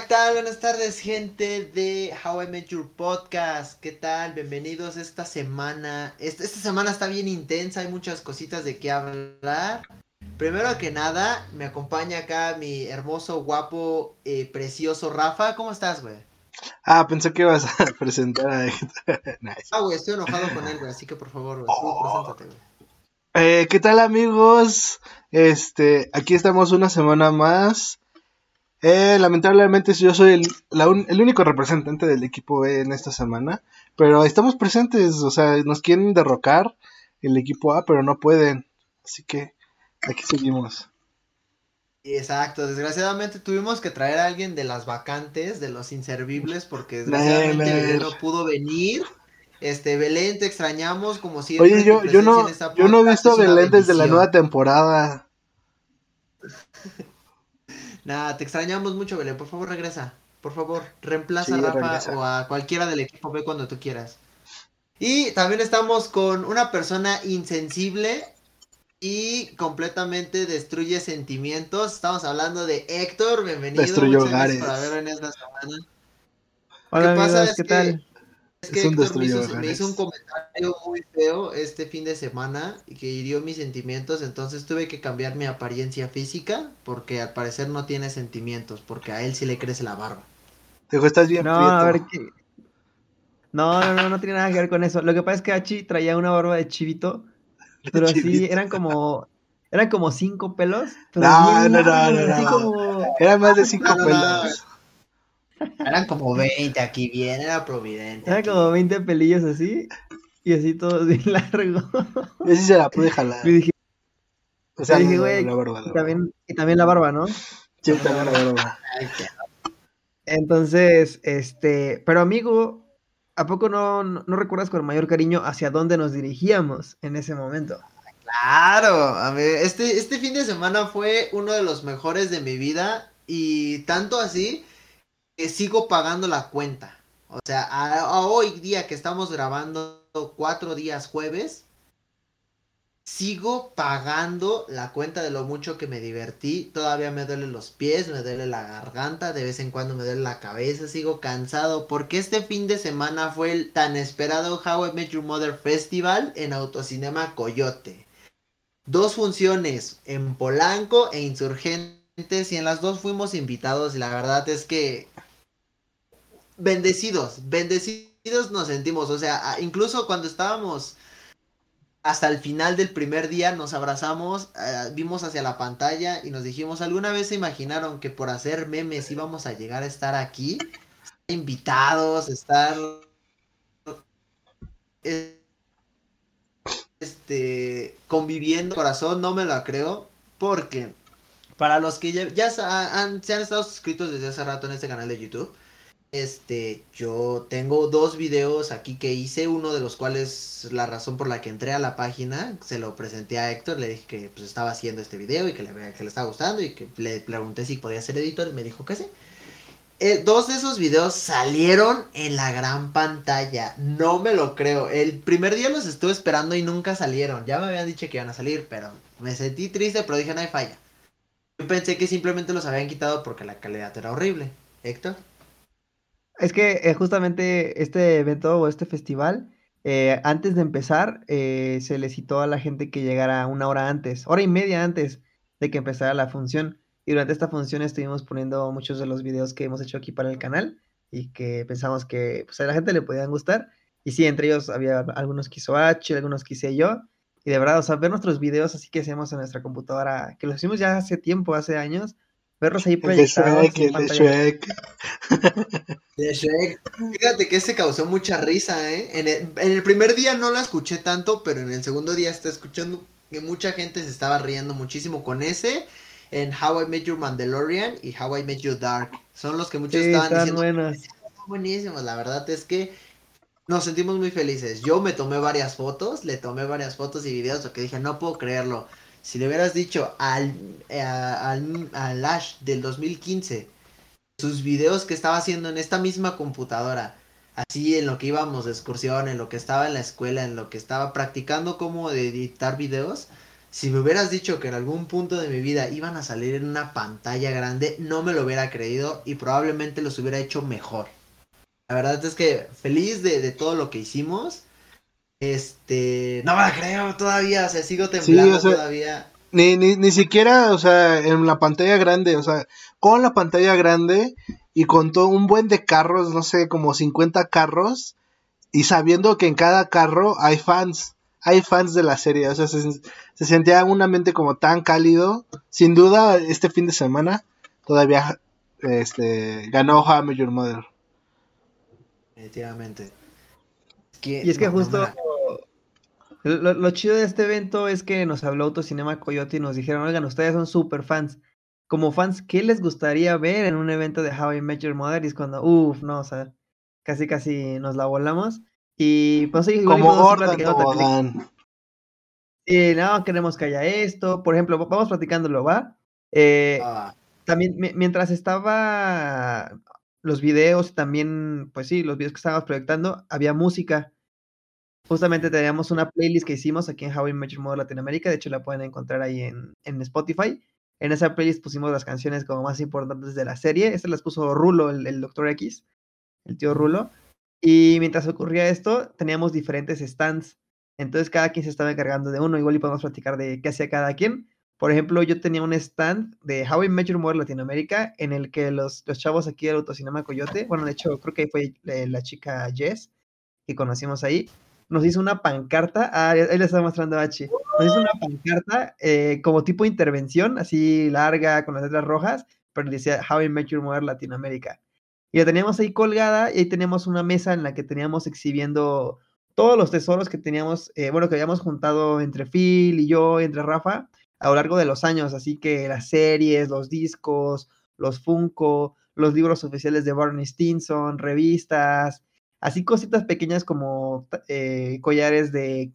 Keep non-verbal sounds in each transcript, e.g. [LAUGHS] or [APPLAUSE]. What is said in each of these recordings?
¿qué tal? Buenas tardes, gente de How I Met Your Podcast. ¿Qué tal? Bienvenidos esta semana. Esta, esta semana está bien intensa, hay muchas cositas de qué hablar. Primero que nada, me acompaña acá mi hermoso, guapo, eh, precioso Rafa. ¿Cómo estás, güey? Ah, pensé que ibas a [LAUGHS] presentar a [LAUGHS] nice. Ah, güey, estoy enojado con él, güey, así que por favor, güey, tú preséntate, güey. Eh, ¿Qué tal amigos? Este, aquí estamos una semana más. Eh, lamentablemente yo soy el, el, único representante del equipo B en esta semana, pero estamos presentes, o sea, nos quieren derrocar el equipo A, pero no pueden. Así que aquí seguimos. Exacto, desgraciadamente tuvimos que traer a alguien de las vacantes, de los inservibles, porque desgraciadamente Belén no pudo venir. Este, Belén, te extrañamos como si Oye, yo, yo no, yo no he visto Belén desde la nueva temporada. [LAUGHS] Nada, te extrañamos mucho, Belén. Por favor, regresa. Por favor, reemplaza a Rafa o a cualquiera del equipo B cuando tú quieras. Y también estamos con una persona insensible y completamente destruye sentimientos. Estamos hablando de Héctor, bienvenido. Destruyó hogares. Por haber en esta semana. Hola, ¿Qué pasa? Es ¿qué tal? Es que Héctor me hizo, me hizo, un comentario muy feo este fin de semana y que hirió mis sentimientos, entonces tuve que cambiar mi apariencia física porque al parecer no tiene sentimientos, porque a él sí le crece la barba. Te estás bien No, a ver qué... No, no, no, no tiene nada que ver con eso. Lo que pasa es que Hachi traía una barba de chivito [LAUGHS] pero sí, eran como, eran como cinco pelos. [LAUGHS] no, no, no, no, Eran más de cinco pelos. Eran como 20 aquí bien, era providente. Eran como 20 pelillos así, y así todos [LAUGHS] bien largo. Y así se la pude jalar. Y dije, o sea, dije, güey, y, también, y también la barba, ¿no? Sí, también la barba. Entonces, este, pero amigo, ¿a poco no, no, recuerdas con mayor cariño hacia dónde nos dirigíamos en ese momento? Claro, a ver, este, este fin de semana fue uno de los mejores de mi vida y tanto así sigo pagando la cuenta. O sea, a hoy día que estamos grabando cuatro días jueves, sigo pagando la cuenta de lo mucho que me divertí. Todavía me duelen los pies, me duele la garganta, de vez en cuando me duele la cabeza, sigo cansado. Porque este fin de semana fue el tan esperado How I Met Your Mother Festival en Autocinema Coyote. Dos funciones en Polanco e Insurgentes y en las dos fuimos invitados la verdad es que bendecidos, bendecidos nos sentimos. O sea, incluso cuando estábamos hasta el final del primer día nos abrazamos, eh, vimos hacia la pantalla y nos dijimos, ¿alguna vez se imaginaron que por hacer memes íbamos a llegar a estar aquí? invitados, estar... Este, conviviendo corazón, no me lo creo, porque para los que ya, ya se han estado suscritos desde hace rato en este canal de YouTube, este, yo tengo dos videos aquí que hice, uno de los cuales la razón por la que entré a la página, se lo presenté a Héctor, le dije que pues estaba haciendo este video y que le, que le estaba gustando y que le pregunté si podía ser editor y me dijo que sí. Eh, dos de esos videos salieron en la gran pantalla, no me lo creo. El primer día los estuve esperando y nunca salieron, ya me habían dicho que iban a salir, pero me sentí triste, pero dije no hay falla. Yo pensé que simplemente los habían quitado porque la calidad era horrible. Héctor. Es que eh, justamente este evento o este festival, eh, antes de empezar, eh, se le citó a la gente que llegara una hora antes, hora y media antes de que empezara la función. Y durante esta función estuvimos poniendo muchos de los videos que hemos hecho aquí para el canal y que pensamos que pues, a la gente le podían gustar. Y sí, entre ellos había algunos que hizo H, algunos que hice yo. Y de verdad, o sea, ver nuestros videos así que hacemos en nuestra computadora, que los hicimos ya hace tiempo, hace años, verlos ahí proyectados. El de Shrek, [LAUGHS] de Shrek. Fíjate que se causó mucha risa, ¿eh? En el, primer día no la escuché tanto, pero en el segundo día está escuchando que mucha gente se estaba riendo muchísimo con ese. En How I Met Your Mandalorian y How I Met Your Dark. Son los que muchos estaban diciendo. Buenas. Buenísimos, la verdad es que nos sentimos muy felices. Yo me tomé varias fotos, le tomé varias fotos y videos porque dije, no puedo creerlo. Si le hubieras dicho al, eh, al, al Ash del 2015 sus videos que estaba haciendo en esta misma computadora, así en lo que íbamos de excursión, en lo que estaba en la escuela, en lo que estaba practicando cómo editar videos, Si me hubieras dicho que en algún punto de mi vida iban a salir en una pantalla grande, no me lo hubiera creído y probablemente los hubiera hecho mejor. La verdad es que feliz de, de todo lo que hicimos. Este, no me la creo todavía, o sea, sigo temblando o sea, todavía. Ni, ni, ni siquiera, o sea, en la pantalla grande, o sea, con la pantalla grande y con todo un buen de carros, no sé, como 50 carros, y sabiendo que en cada carro hay fans, hay fans de la serie, o sea, se, se sentía un ambiente como tan cálido. Sin duda, este fin de semana todavía este, ganó How I Met Your Mother. Definitivamente. Y es que no, justo lo, lo chido de este evento es que nos habló Autocinema Coyote y nos dijeron, oigan, ustedes son super fans. Como fans, ¿qué les gustaría ver en un evento de How I Met Your Mother? Y es cuando, uff, no, o sea, casi casi nos la volamos. Y pues sí, Como Gordon. Tobogán. Sí, no, queremos que haya esto. Por ejemplo, vamos platicándolo, ¿va? Eh, Ah, también mi- mientras estaba los videos, también, pues sí, los videos que estábamos proyectando, había música. Justamente teníamos una playlist que hicimos aquí en How I Met Your Mother Latinoamérica, de hecho la pueden encontrar ahí en, en Spotify. En esa playlist pusimos las canciones como más importantes de la serie. Estas las puso Rulo, el, el Doctor X, el tío Rulo. Y mientras ocurría esto, teníamos diferentes stands. Entonces cada quien se estaba encargando de uno. Igual y podemos platicar de qué hacía cada quien. Por ejemplo, yo tenía un stand de How I Met Your Mother Latinoamérica en el que los, los chavos aquí del Autocinema Coyote, bueno, de hecho, creo que fue eh, la chica Jess que conocimos ahí, nos hizo una pancarta. Ah, ahí le estaba mostrando a Hachi. Nos hizo una pancarta eh, como tipo intervención, así larga, con las letras rojas, pero decía How I Met Your Mother Latinoamérica. Y la teníamos ahí colgada y ahí teníamos una mesa en la que teníamos exhibiendo todos los tesoros que teníamos, eh, bueno, que habíamos juntado entre Phil y yo, entre Rafa, a lo largo de los años. Así que las series, los discos, los Funko, los libros oficiales de Barney Stinson, revistas, así cositas pequeñas como eh, collares de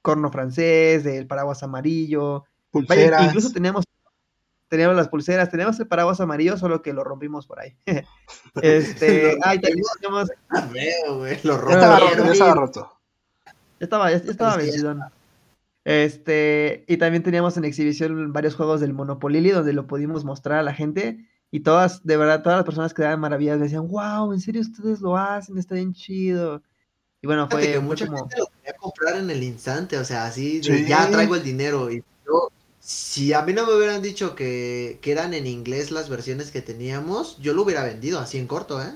corno francés, del paraguas amarillo. Vaya, Pulseras. incluso teníamos, teníamos las pulseras, teníamos el paraguas amarillo, solo que lo rompimos por ahí. [LAUGHS] este, [LAUGHS] ay, también teníamos, güey. Lo estaba roto, ya estaba roto. Ya estaba, ya, ya estaba vencidón. Este, y también teníamos en exhibición varios juegos del Monopoly donde lo pudimos mostrar a la gente. Y todas, de verdad, todas las personas quedaban maravilladas. Decían, wow, en serio ustedes lo hacen, está bien chido. Y bueno, fue, que mucha como. gente lo quería comprar en el instante, o sea, así de, Sí. ya traigo el dinero. Y yo, si a mí no me hubieran dicho que, que eran en inglés las versiones que teníamos, yo lo hubiera vendido así en corto, ¿eh?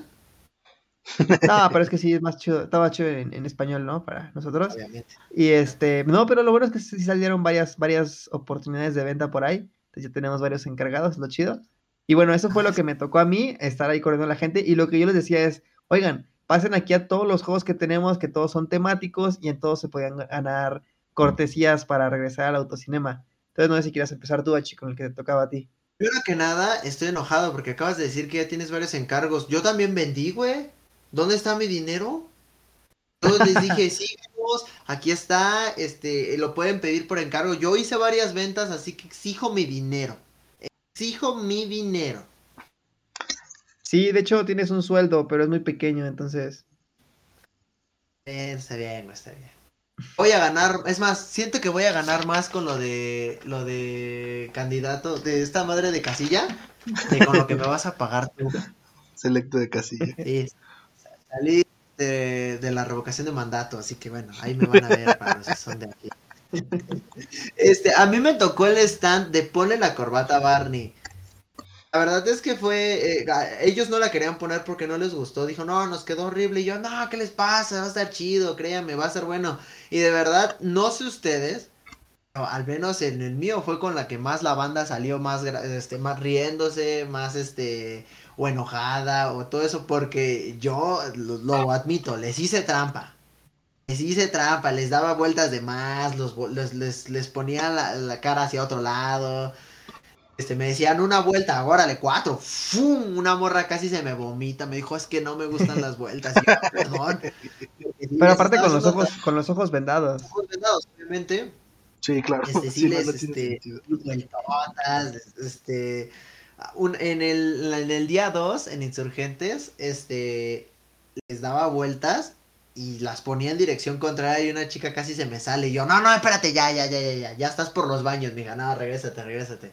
No, pero es que sí, es más chido. Estaba chido en, en español, ¿no? Para nosotros. Obviamente. Y este, no, pero lo bueno es que sí salieron varias, varias oportunidades de venta por ahí. Entonces ya tenemos varios encargados, lo chido. Y bueno, eso fue lo que me tocó a mí, estar ahí corriendo a la gente. Y lo que yo les decía es, oigan, pasen aquí a todos los juegos que tenemos, que todos son temáticos y en todos se podían ganar cortesías para regresar al autocinema. Entonces no sé si quieras empezar tú, Achi, con el que te tocaba a ti. Primero que nada, estoy enojado porque acabas de decir que ya tienes varios encargos. Yo también vendí, güey. ¿Dónde está mi dinero? Yo les dije, [LAUGHS] sí, vamos, aquí está, este, lo pueden pedir por encargo. Yo hice varias ventas, así que exijo mi dinero. Exijo mi dinero. Sí, de hecho tienes un sueldo, pero es muy pequeño, entonces. Eh, está bien, está bien. Voy a ganar, es más, siento que voy a ganar más con lo de lo de candidato de esta madre de casilla que con lo que me vas a pagar tú. Selecto de casilla. Sí, salí de, de la revocación de mandato, así que bueno, ahí me van a ver para los que son de aquí. Este, a mí me tocó el stand de ponle la corbata a Barney. La verdad es que fue, eh, ellos no la querían poner porque no les gustó. Dijo, no, nos quedó horrible. Y yo, no, ¿qué les pasa? Va a estar chido, créanme, va a ser bueno. Y de verdad, no sé ustedes, al menos en el mío fue con la que más la banda salió más, este, más riéndose, más este, o enojada, o todo eso, porque yo lo admito, les hice trampa. Les hice trampa, les daba vueltas de más, los, vo- les, les, les ponía la, la cara hacia otro lado. Este, me decían una vuelta, órale, cuatro. ¡Fum! Una morra casi se me vomita. Me dijo, es que no me gustan las vueltas. Yo, [LAUGHS] perdón. Pero aparte con los ojos, con los ojos vendados. ojos vendados, obviamente. Sí, claro. Este, sí Sí, no, les, no este, vueltotas, este, un- en, el, en el día 2, en Insurgentes, este, les daba vueltas y las ponía en dirección contraria y una chica casi se me sale. Y yo, no, no, espérate, ya, ya, ya, ya, ya, ya estás por los baños, mija, no, regrésate, regrésate.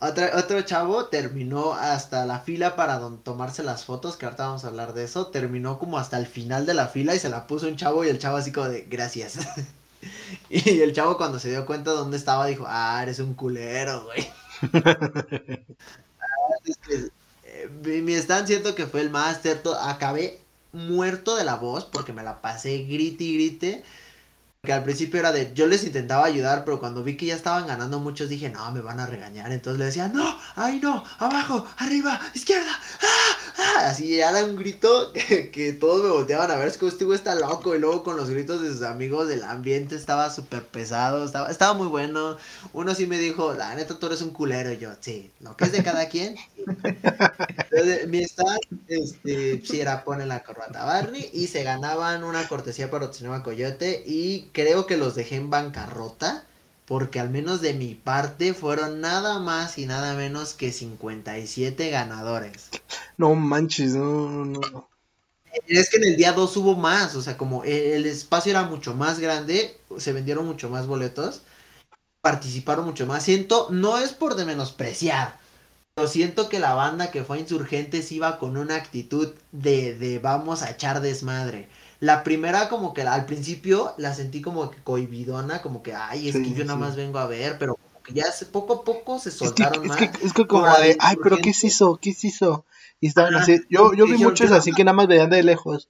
otro chavo terminó hasta la fila para tomarse las fotos, que ahorita vamos a hablar de eso, terminó como hasta el final de la fila y se la puso un chavo y el chavo así como de, gracias. [LAUGHS] y el chavo cuando se dio cuenta de dónde estaba dijo, ah, eres un culero, güey. [LAUGHS] Eh, mi stand siento que fue el más cierto, acabé muerto de la voz porque me la pasé grite y grite. Que al principio era de, yo les intentaba ayudar, pero cuando vi que ya estaban ganando muchos dije, no, me van a regañar. Entonces le decía, no, ay no, abajo, arriba, izquierda, ¡ah! ¡ah! Así era un grito que, todos me volteaban a ver, es que este está loco. Y luego con los gritos de sus amigos, del ambiente estaba súper pesado, estaba, estaba muy bueno. Uno sí me dijo, la neta, tú eres un culero. Yo, sí, lo que es de cada quien. mi stand, este, sí era pone la corbata Barney y se ganaban una cortesía para Otsinoma Coyote y creo que los dejé en bancarrota porque al menos de mi parte fueron nada más y nada menos que 57 ganadores. No manches, no, no, Es que en el día 2 hubo más, o sea, como el espacio era mucho más grande, se vendieron mucho más boletos, participaron mucho más. Siento, no es por de menospreciar, pero siento que la banda que fue a Insurgentes iba con una actitud de, de vamos a echar desmadre. La primera como que al principio la sentí como que cohibidona, como que, ay, es que yo nada más vengo a ver, pero como que ya poco a poco se soltaron es más. Es que, es que como de, ay, pero ¿qué se hizo? ¿Qué se hizo? Y estaban así, yo, yo vi muchos así que nada más veían de lejos.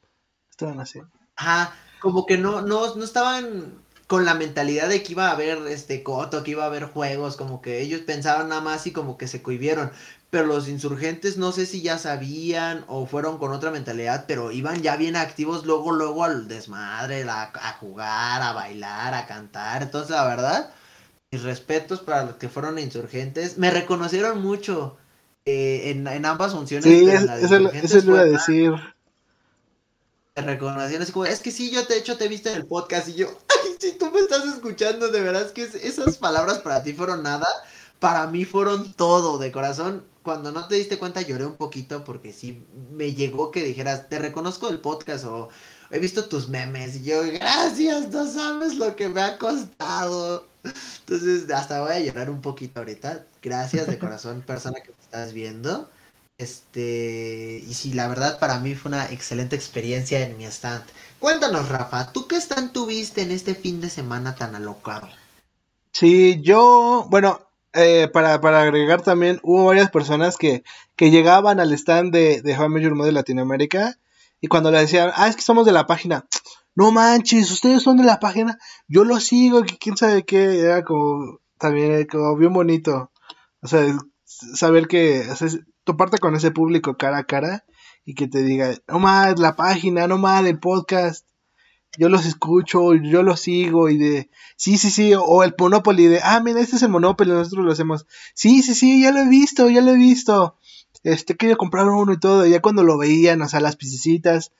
Estaban así. Ajá, como que no, no, no estaban con la mentalidad de que iba a haber este coto, que iba a haber juegos, como que ellos pensaban nada más y como que se cohibieron pero los insurgentes no sé si ya sabían o fueron con otra mentalidad, pero iban ya bien activos luego, luego al desmadre, a, jugar, a bailar, a cantar. Entonces, la verdad, mis respetos para los que fueron insurgentes. Me reconocieron mucho eh, en, ambas funciones. Sí, eso, lo iba a decir. Me reconocieron así como, es que sí, yo de hecho te he visto en el podcast y yo, ay, si tú me estás escuchando, de verdad es que esas palabras para ti fueron nada para mí fueron todo de corazón cuando no te diste cuenta lloré un poquito porque sí me llegó que dijeras, te reconozco el podcast o he visto tus memes y yo, gracias, no sabes lo que me ha costado. Entonces, hasta voy a llorar un poquito ahorita. Gracias de [LAUGHS] corazón, persona que me estás viendo. Este, y sí, la verdad para mí fue una excelente experiencia en mi stand. Cuéntanos, Rafa, ¿tú qué stand tuviste en este fin de semana tan alocado? Sí, yo, bueno, eh, para, agregar también, hubo varias personas que, que llegaban al stand de, de How de Latinoamérica y cuando le decían, ah, es que somos de la página, no manches, ustedes son de la página, yo lo sigo, quién sabe qué, era como también como bien bonito, o sea, saber que, o sea, toparte con ese público cara a cara y que te diga, no más la página, no más el podcast, yo los escucho, yo los sigo y de, sí, sí, sí, o el Monopoly de, ah, mira, este es el Monopoly, nosotros lo hacemos, sí, sí, sí, ya lo he visto, ya lo he visto, este, quería comprar uno y todo, ya cuando lo veían, o sea, las pisecitas,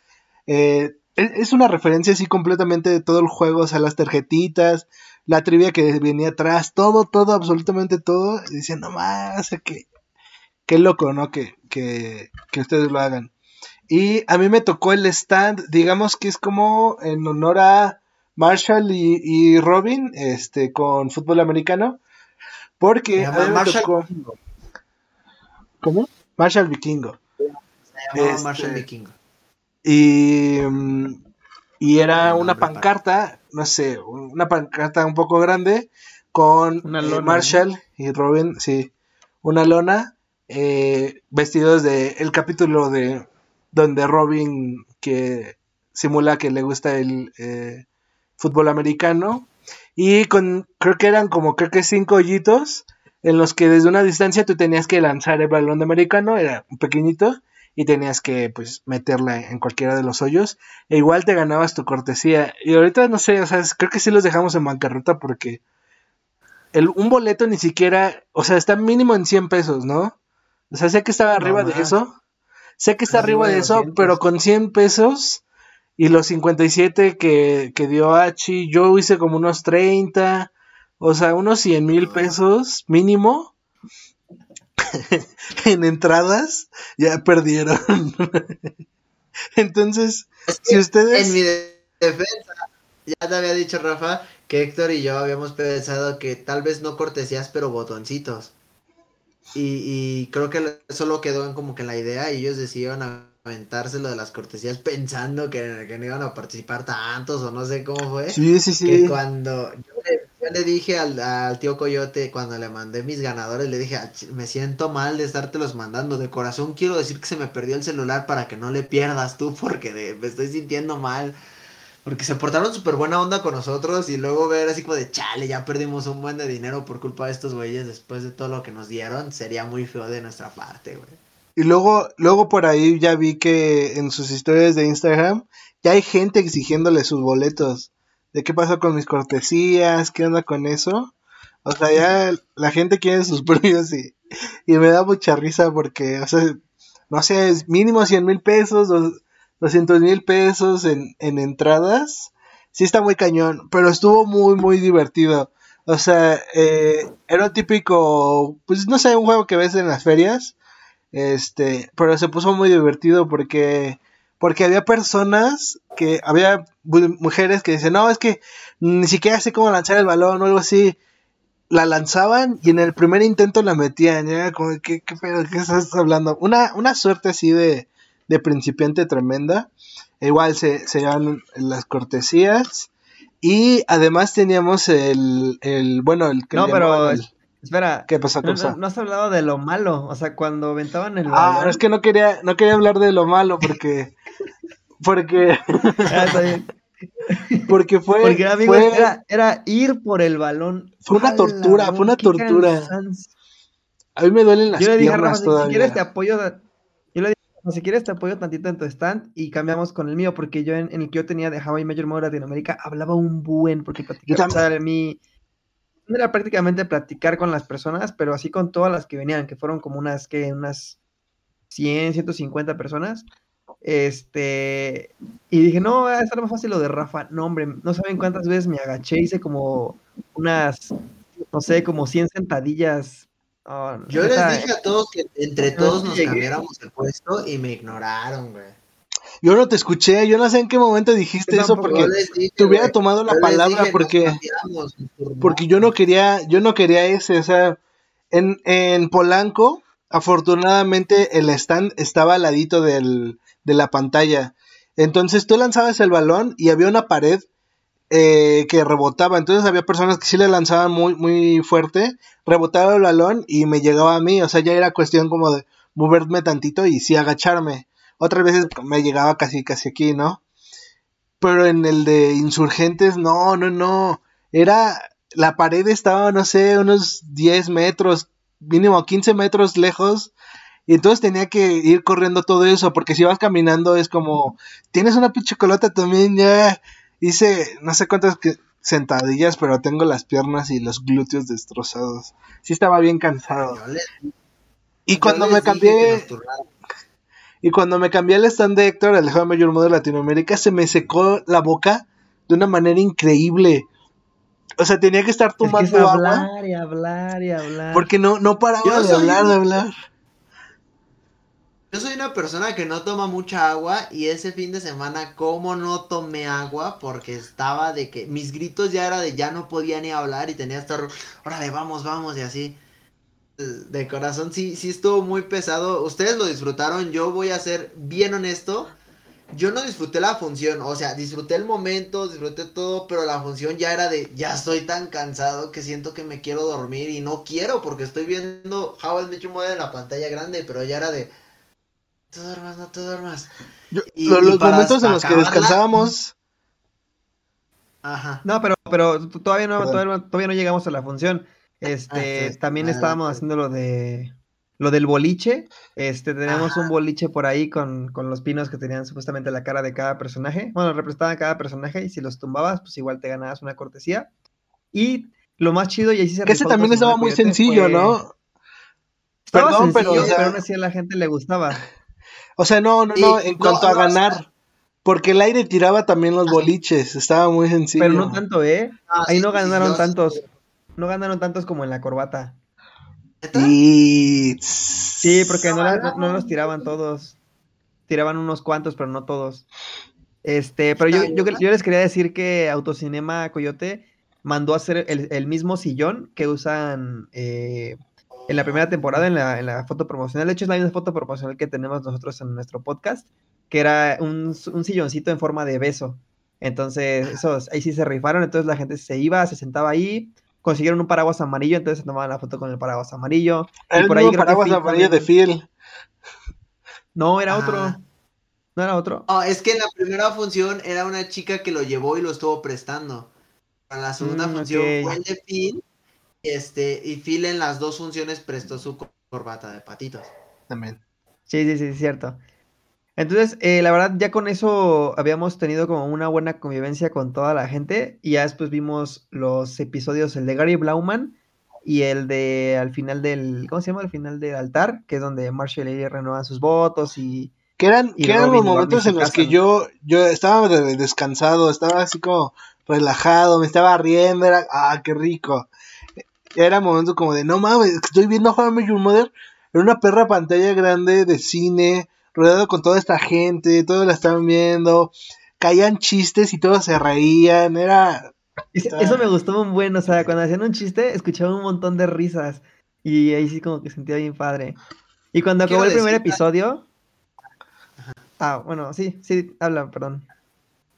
eh, es una referencia así completamente de todo el juego, o sea, las tarjetitas, la trivia que venía atrás, todo, todo, absolutamente todo, no más, o sea, que, qué loco, ¿no? Que, que, que ustedes lo hagan. Y a mí me tocó el stand, digamos que es como en honor a Marshall y, Robin, este, con fútbol americano. Porque a mí me tocó. ¿Cómo? Marshall Vikingo. Se llamaba Marshall este, Vikingo. Y, y era una pancarta, no sé, una pancarta un poco grande con eh, Marshall y Robin, sí, una lona, eh, vestidos de el capítulo de donde Robin que simula que le gusta el eh, fútbol americano y con creo que eran como creo que cinco hoyitos en los que desde una distancia tú tenías que lanzar el balón de americano era un pequeñito y tenías que pues meterla en cualquiera de los hoyos e igual te ganabas tu cortesía. Y ahorita no sé o sea creo que sí los dejamos en bancarrota porque el, un boleto ni siquiera o sea está mínimo en 100 pesos no o sea sé que estaba arriba de eso Sé que está arriba de eso, pero con 100 pesos y los 57 que, que dio Hachi, yo hice como unos 30, o sea, unos 100 mil pesos mínimo [LAUGHS] en entradas, ya perdieron. [LAUGHS] Entonces, si ustedes... En mi defensa, ya te había dicho Rafa que Héctor y yo habíamos pensado que tal vez no cortesías, pero botoncitos. Y, y creo que solo quedó en como que la idea y ellos decidieron aventarse lo de las cortesías pensando que, que, no iban a participar tantos o no sé cómo fue. Sí, sí, sí. Que cuando yo le, dije al, al, tío Coyote, cuando le mandé mis ganadores, le dije, me siento mal de estártelos mandando. De corazón quiero decir que se me perdió el celular para que no le pierdas tú porque me estoy sintiendo mal. Porque se portaron súper buena onda con nosotros y luego ver así como de chale, ya perdimos un buen de dinero por culpa de estos güeyes después de todo lo que nos dieron, sería muy feo de nuestra parte, güey. Y luego, luego por ahí ya vi que en sus historias de Instagram ya hay gente exigiéndole sus boletos. ¿De qué pasó con mis cortesías? ¿Qué onda con eso? O sea, ya la gente quiere sus [LAUGHS] premios y, y me da mucha risa porque, o sea, no sé, es mínimo 100 mil pesos, 200 mil pesos en, en entradas. Sí está muy cañón, pero estuvo muy, muy divertido. O sea, eh, era un típico, pues no sé, un juego que ves en las ferias. Este, pero se puso muy divertido porque, porque había personas que, había mujeres que dicen, no, es que ni siquiera sé cómo lanzar el balón o algo así. La lanzaban y en el primer intento la metían. Ya como, ¿qué, qué, qué estás hablando? Una, una suerte así de, de principiante tremenda. Igual se, se llevan las cortesías. Y además teníamos el, el bueno, el que... No, pero espera. ¿Qué pasó? No, no, has hablado de lo malo, o sea, cuando aventaban el Ah, es que no quería, no quería hablar de lo malo porque... [LAUGHS] porque... Ah, porque fue, porque, amigos, era, era, ir por el balón. Fue una tortura, fue una tortura. A mí me duelen las Yo le dije a si quieres te apoyo, si quieres te apoyo tantito en tu stand y cambiamos con el mío, porque yo en, el que yo tenía de Hawaii Major Mode Latinoamérica hablaba un buen, porque platicaba, o sea, mi, era prácticamente platicar con las personas, pero así con todas las que venían, que fueron como unas, que unas 100, 150 personas. Este, y dije, no, va a estar más fácil lo de Rafa. No, hombre, no saben cuántas veces me agaché, hice como unas, no sé, como 100 sentadillas Oh, Yo les dije a todos que entre todos nos cambiáramos el puesto y me ignoraron, güey. Yo no te escuché, yo no sé en qué momento dijiste eso porque te hubiera tomado la palabra porque porque yo no quería yo no quería ese, o sea, en, en Polanco afortunadamente el stand estaba al ladito del, de la pantalla. Entonces tú lanzabas el balón y había una pared eh, que rebotaba. Entonces había personas que sí le lanzaban muy, muy fuerte, rebotaba el balón y me llegaba a mí. O sea, ya era cuestión como de moverme tantito y sí agacharme. Otras veces me llegaba casi, casi aquí, ¿no? Pero en el de insurgentes, no, no, no. Era, la pared estaba, no sé, unos 10 metros, mínimo 15 metros lejos. Y entonces tenía que ir corriendo todo eso, porque si vas caminando es como, tienes una pinche colota también, ya, Hice no sé cuántas sentadillas, pero tengo las piernas y los glúteos destrozados. Sí estaba bien cansado. y cuando me cambié... Y cuando me cambié al stand de Héctor, el Joven Mayor Modo de Latinoamérica, se me secó la boca de una manera increíble. O sea, tenía que estar tomando es hablar y hablar y hablar. Porque no, no paraba de hablar, de hablar. Yo soy una persona que no toma mucha agua y ese fin de semana como no tomé agua porque estaba de que mis gritos ya era de ya no podía ni hablar y tenía estar, órale, vamos, vamos y así. De corazón sí, sí estuvo muy pesado. Ustedes lo disfrutaron, yo voy a ser bien honesto. Yo no disfruté la función, o sea, disfruté el momento, disfruté todo, pero la función ya era de, ya estoy tan cansado que siento que me quiero dormir y no quiero porque estoy viendo How I Met en la pantalla grande, pero ya era de, te duermas, no te duermas. los momentos en los que descansábamos. Ajá. No, pero, pero todavía no, todavía, no llegamos a la función. Este, ah, también estábamos haciendo lo de lo del boliche. Este, tenemos un boliche por ahí con, con, los pinos que tenían supuestamente la cara de cada personaje. Bueno, representaban cada personaje y si los tumbabas, pues igual te ganabas una cortesía. Y lo más chido, y ahí se Que ese también estaba muy sencillo, ¿no? Perdón, pero, pero aún así a la gente le gustaba. O sea, no, no, no, en cuanto a ganar. Porque el aire tiraba también los boliches, estaba muy sencillo. Pero no tanto, ¿eh? Ah, Ahí no ganaron tantos. No ganaron tantos como en la corbata. Y... Sí, porque no, los tiraban todos. tiraban unos cuantos, pero no todos. Este, pero yo, yo, yo les quería decir que Autocinema Coyote mandó a hacer el, mismo sillón que usan eh, en la primera temporada en la, en la, foto promocional. De hecho, es la misma foto promocional que tenemos nosotros en nuestro podcast, que era un, un silloncito en forma de beso. Entonces, esos, ahí sí se rifaron, entonces la gente se iba, se sentaba ahí, consiguieron un paraguas amarillo, entonces se tomaban la foto con el paraguas amarillo. El y por ahí paraguas amarillo de Phil. No, era otro. Ah. ¿No era otro? No, es que en la primera función era una chica que lo llevó y lo estuvo prestando. Para la segunda mm, función fue el de Phil. Este, y Phil en las dos funciones prestó su corbata de patitos. También. Sí, sí, sí, es cierto. Entonces, eh, la verdad, ya con eso habíamos tenido como una buena convivencia con toda la gente. Y ya después vimos los episodios, el de Gary Blauman y el de al final del, ¿cómo se llama? Al final del altar, que es donde Marshall y ella renuevan sus votos y... Que eran, que eran los momentos en los que yo, yo estaba descansado, estaba así como relajado, me estaba riendo, era, ah, qué rico. Era momento como de, no mames, estoy viendo How I Mother en una perra pantalla grande de cine, rodeado con toda esta gente, todos la estaban viendo, caían chistes y todos se reían, era... Eso me gustó un buen, o sea, cuando hacían un chiste, escuchaba un montón de risas y ahí sí como que sentía bien padre. Y cuando acabó el primer episodio... Ah, bueno, sí, sí, habla, perdón.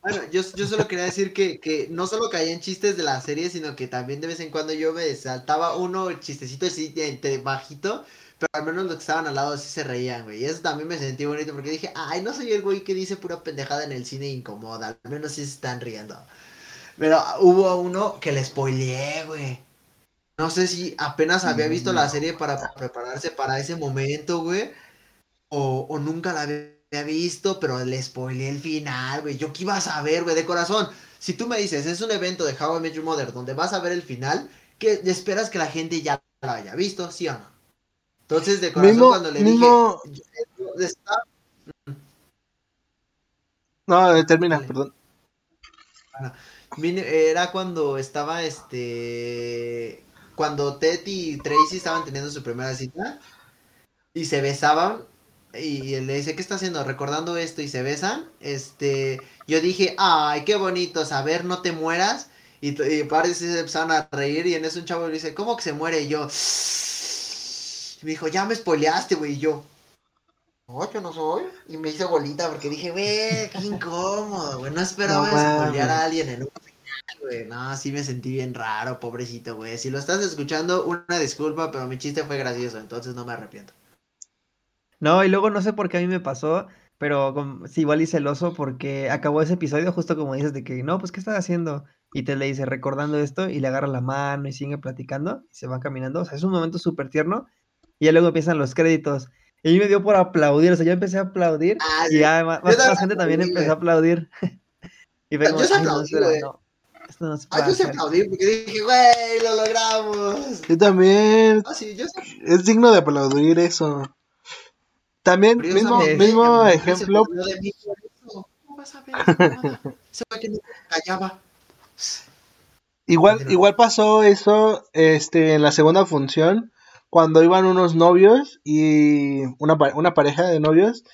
Bueno, yo, yo solo quería decir que, que no solo caían chistes de la serie, sino que también de vez en cuando yo me saltaba uno chistecito así entre bajito, pero al menos los que estaban al lado sí se reían, güey. Y eso también me sentí bonito porque dije, ay, no soy el güey que dice pura pendejada en el cine incomoda, al menos sí se están riendo. Pero hubo uno que le spoileé, güey. No sé si apenas había visto la serie para prepararse para ese momento, güey. O, o nunca la había había visto, pero le spoileé el final, güey. Yo qué iba a saber, güey, de corazón. Si tú me dices, es un evento de How I Met Your Mother donde vas a ver el final, ¿qué esperas que la gente ya lo haya visto, sí o no? Entonces, de corazón, cuando le dije. No, termina, perdón. era cuando estaba este. Cuando Ted y Tracy estaban teniendo su primera cita y se besaban y él le dice, ¿qué está haciendo? Recordando esto y se besan. Este, yo dije, ay, qué bonito, saber, no te mueras. Y, y parece que se empezaron a reír y en eso un chavo le dice, ¿cómo que se muere? Y yo, me dijo, ya me spoileaste, güey. Y yo, no, yo no soy. Y me hice bolita porque dije, güey, qué incómodo, güey. No esperaba no, spoilear a alguien en un güey. No, sí me sentí bien raro, pobrecito, güey. Si lo estás escuchando, una disculpa, pero mi chiste fue gracioso, entonces no me arrepiento. No, y luego no sé por qué a mí me pasó, pero sí, igual y celoso porque acabó ese episodio justo como dices de que, no, pues, ¿qué estás haciendo? Y te le dice recordando esto y le agarra la mano y sigue platicando y se va caminando. O sea, es un momento súper tierno. Y ya luego empiezan los créditos. Y me dio por aplaudir, o sea, yo empecé a aplaudir ah, y ya más, gente también empezó a aplaudir. [LAUGHS] y yo se aplaudí, güey. esto no se ah, yo se aplaudí porque dije, güey, lo logramos. Yo también. Ah, sí, yo Es digno de aplaudir eso. También, mismo, mismo ejemplo. igual, igual pasó eso este, en la segunda función, cuando iban unos novios y una, una pareja de novios,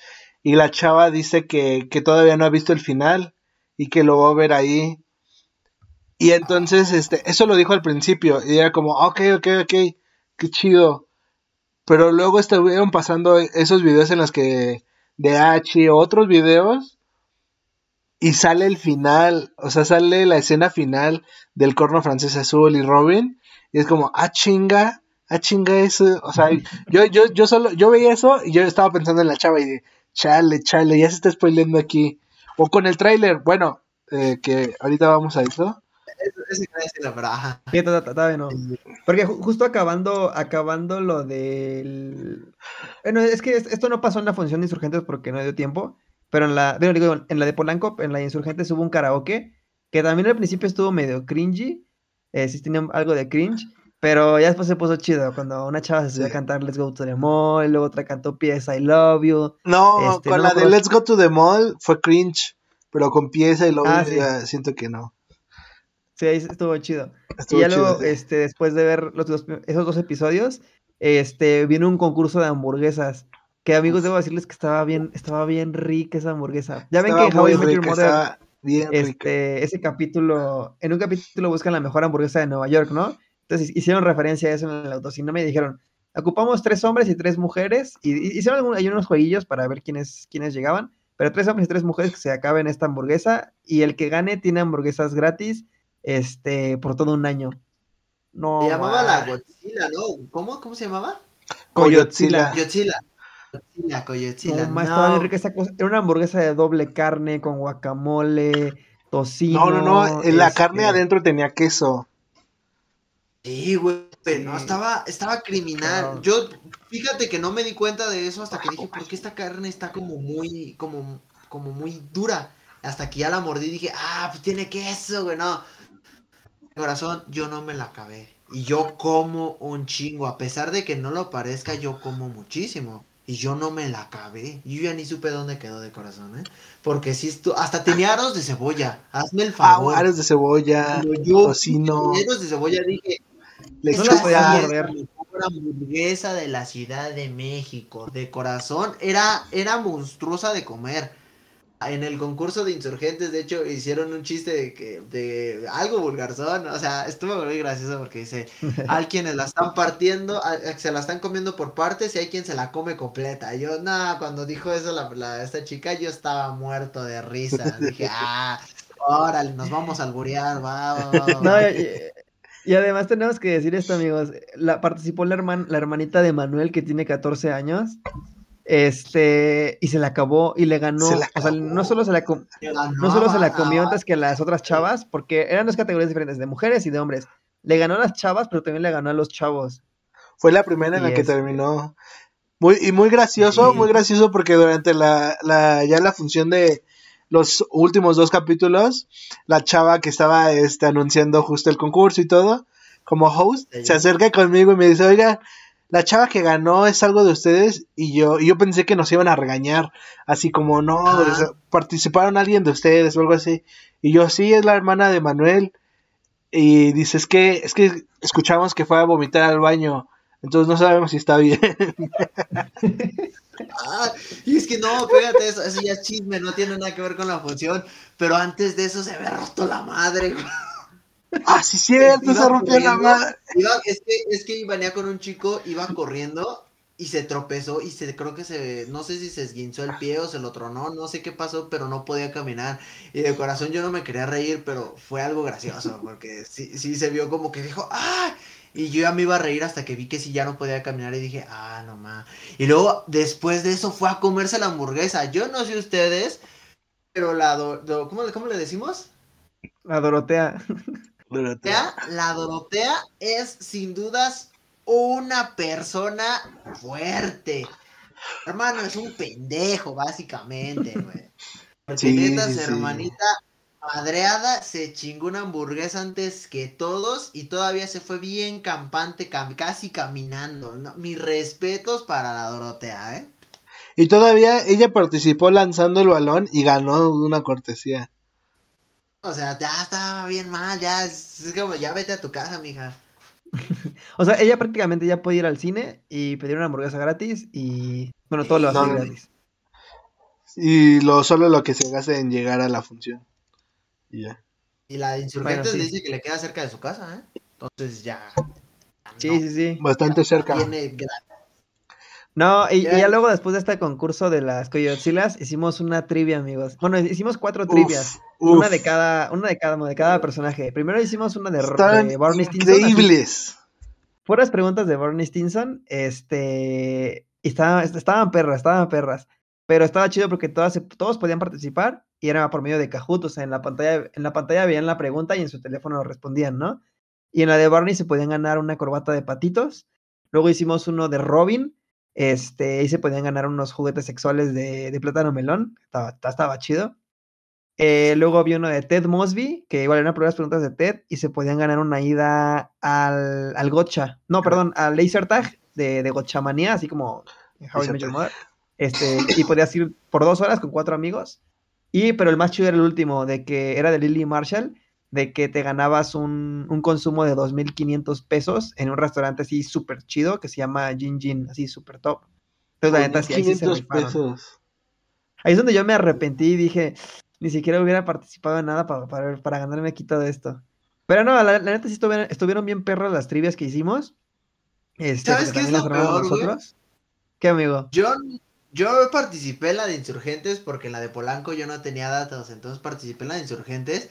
y la chava dice que, que todavía no ha visto el final y que lo va a ver ahí. Y entonces, este, eso lo dijo al principio, y era como, ok, ok, ok, qué chido. Pero luego estuvieron pasando esos videos en los que de H o otros videos y sale el final, o sea, sale la escena final del corno francés azul y Robin y es como, ah chinga, ah chinga eso, o sea, [LAUGHS] yo, yo, yo solo, yo veía eso y yo estaba pensando en la chava y de, chale, chale, ya se está spoilando aquí. O con el tráiler, bueno, eh, que ahorita vamos a eso. Porque justo acabando, acabando lo del. Bueno, es que esto no pasó en la función de Insurgentes porque no dio tiempo. Pero en la, digo, en la de Polanco, en la de Insurgentes hubo un karaoke que también al principio estuvo medio cringy. Eh, sí tenía algo de cringe. Pero ya después se puso chido cuando una chava se subió a cantar Let's Go to the Mall, luego otra cantó Pieza I Love You. No, este, con la de Let's Go to the Mall fue cringe, pero con Pieza I Love ah, You siento que no. Sí, estuvo chido. y ya luego, este, después de ver los, esos dos episodios, este, viene un concurso de hamburguesas Que amigos, debo decirles que estaba bien, estaba bien rica esa hamburguesa. Ya ven Estaba que en How I Met Your Mother, rica. este, ese capítulo, en un capítulo buscan la mejor hamburguesa de Nueva York, ¿no? Entonces hicieron referencia a eso en el autocinema y dijeron, ocupamos tres hombres y tres mujeres, y, hicieron algún- hay unos jueguillos para ver quiénes, quiénes llegaban, pero tres hombres y tres mujeres que se acaben esta hamburguesa, y el que gane tiene hamburguesas gratis, este, por todo un año. No, Se llamaba la. Godzilla, ¿no? ¿Cómo? ¿Cómo se llamaba? Coyotzilla. Coyotzilla. Coyotzilla, Coyotzilla. No, no. bien rica esa cosa. Era una hamburguesa de doble carne con guacamole, tocino. No, no, no. La este, carne adentro tenía queso. Sí, güey, no, Sí. estaba, estaba criminal. Claro. Yo, fíjate que no me di cuenta de eso hasta que dije, ¿por qué esta carne está como muy, como, como muy dura? Hasta que ya la mordí y dije, ah, pues tiene queso, güey, no. Corazón, yo no me la acabé. Y yo como un chingo, a pesar de que no lo parezca, yo como muchísimo. Y yo no me la acabé. Yo ya ni supe dónde quedó de corazón, ¿eh? Porque si esto, hasta tenía aros de cebolla. Hazme el favor. Aguares de cebolla, yo tocino, aros de cebolla dije, No la hamburguesa de la Ciudad de México. De corazón, era, era monstruosa de comer. En el concurso de insurgentes, de hecho, hicieron un chiste de que de algo vulgarzón. O sea, estuvo muy gracioso porque dice, [LAUGHS] hay quienes la están partiendo, a- se la están comiendo por partes y hay quien se la come completa. Yo, nada, cuando dijo eso la, la- esta chica, yo estaba muerto de risa. [LAUGHS] Dije, ah, órale, nos vamos a alburear, va, va, va, va". No, y, y además tenemos que decir esto, amigos. La, participó la, herman- la hermanita de Manuel, que tiene 14 años. Este, y se la acabó y le ganó. Se la o sea, no solo se la, no solo se la comió antes que las otras chavas, porque eran dos categorías diferentes, de mujeres y de hombres. Le ganó a las chavas, pero también le ganó a los chavos. Fue la primera en la que terminó. Muy, y muy gracioso, Sí. muy gracioso porque durante la, la, ya la función de los últimos dos capítulos, la chava que estaba este, anunciando justo el concurso y todo, como host, Sí. se acerca conmigo y me dice, oiga, la chava que ganó es algo de ustedes y yo, y yo pensé que nos iban a regañar, así como, no, participaron alguien de ustedes o algo así. Y yo, sí, es la hermana de Manuel. Y dice, es que, es que escuchamos que fue a vomitar al baño. Entonces no sabemos si está bien. [LAUGHS] Ah, y es que no, fíjate, eso, eso ya es chisme, no tiene nada que ver con la función. Pero antes de eso se había roto la madre. Ah, sí, cierto, Iba se rompió la madre. iba- es, que, es que venía con un chico, iba corriendo y se tropezó y se creo que se, no sé si se esguinzó el pie o se lo tronó, no sé qué pasó, pero no podía caminar. Y de corazón yo no me quería reír, pero fue algo gracioso, porque sí, sí se vio como que dijo, ¡ah! Y yo ya me iba a reír hasta que vi que sí ya no podía caminar y dije, ah, no más. Y luego, después de eso, fue a comerse la hamburguesa. Yo no sé ustedes, pero la, do- do- ¿cómo, le- ¿cómo le decimos? La Dorotea. Dorotea, la Dorotea es sin dudas una persona fuerte. Hermano, es un pendejo, básicamente, güey. Porque Sí, neta, sí, hermanita madreada se chingó una hamburguesa antes que todos y todavía se fue bien campante, cam- casi caminando. ¿no? Mis respetos para la Dorotea, ¿eh? Y todavía ella participó lanzando el balón y ganó una cortesía. O sea, ya estaba bien mal, ya es, como, ya vete a tu casa, mija. [LAUGHS] O sea, ella prácticamente ya podía ir al cine y pedir una hamburguesa gratis y. Bueno, todo lo hacía no. gratis. Y lo solo lo que se gasta en llegar a la función. Y ya. Y la de Insurgentes Bueno, sí. dice que le queda cerca de su casa, ¿eh? Entonces ya. Sí, no, sí, sí. Bastante cerca. Viene gra- No, y, y Ya. luego después de este concurso de las Coyotzilas, hicimos una trivia, amigos. Bueno, hicimos cuatro trivias. Uf, Una de cada, una de cada, de cada personaje. Primero hicimos una de, Están de Barney Stinson. increíbles. puras preguntas de Barney Stinson. Este. Y estaban, estaban perras, estaban perras. Pero estaba chido porque todas, todos podían participar y era por medio de Kahoot. O sea, en la pantalla, en la pantalla veían la pregunta y en su teléfono respondían, ¿no? Y en la de Barney se podían ganar una corbata de patitos. Luego hicimos uno de Robin. Este, y se podían ganar unos juguetes sexuales de, de plátano melón. Estaba, estaba chido. Eh, luego había uno de Ted Mosby, que igual eran las preguntas de Ted, y se podían ganar una ida al, al Gotcha. No, perdón, al Laser Tag de, de Gotchamanía, así como en How I Laser Met Your Tag. Mother. Este, y podías ir por dos horas con cuatro amigos. Y, pero el más chido era el último, de que era de Lily Marshall, de que te ganabas un, un consumo de 2.500 pesos en un restaurante así súper chido que se llama Jin Jin, así súper top. Entonces, la neta, sí, ahí sí se 500 rifaron. pesos. Ahí es donde yo me arrepentí y dije, ni siquiera hubiera participado en nada para, para, para ganarme aquí todo esto. Pero no, la, la neta sí estuvieron, estuvieron bien perros las trivias que hicimos. Este, ¿Sabes qué es lo peor, güey? nosotros. ¿Qué, amigo? Yo, yo participé en la de Insurgentes porque en la de Polanco yo no tenía datos, entonces participé en la de Insurgentes.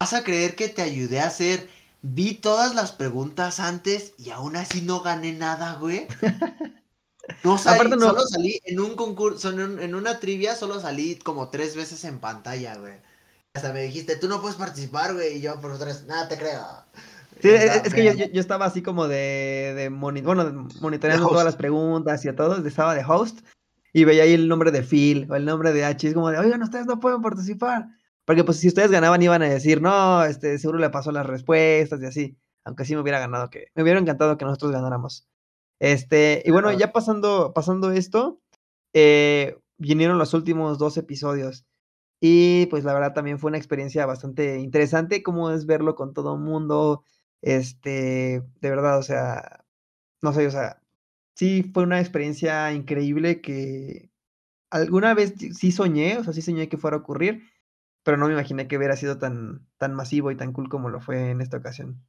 Vas a creer que te ayudé a hacer. Vi todas las preguntas antes y aún así no gané nada, güey. [LAUGHS] No salí, no- solo salí en un concurso, en, un- en una trivia, solo salí como tres veces en pantalla, güey. Hasta me dijiste, tú no puedes participar, güey, y yo por tres, nada, te creo. Sí, es, que yo, estaba así como de, de moni- bueno, monitoreando todas las preguntas y a todos, estaba de host y veía ahí el nombre de Phil o el nombre de H, es como de, oigan, ustedes no pueden participar. Porque pues si ustedes ganaban iban a decir, no, este, seguro le pasó las respuestas y así, aunque sí me hubiera ganado que, me hubiera encantado que nosotros ganáramos. Este, y bueno, ya pasando, pasando esto, eh, vinieron los últimos dos episodios. Y pues la verdad también fue una experiencia bastante interesante, como es verlo con todo el mundo, este, de verdad, o sea, no sé, o sea, sí fue una experiencia increíble que alguna vez sí soñé, o sea, sí soñé que fuera a ocurrir, pero no me imaginé que hubiera sido tan, tan masivo y tan cool como lo fue en esta ocasión.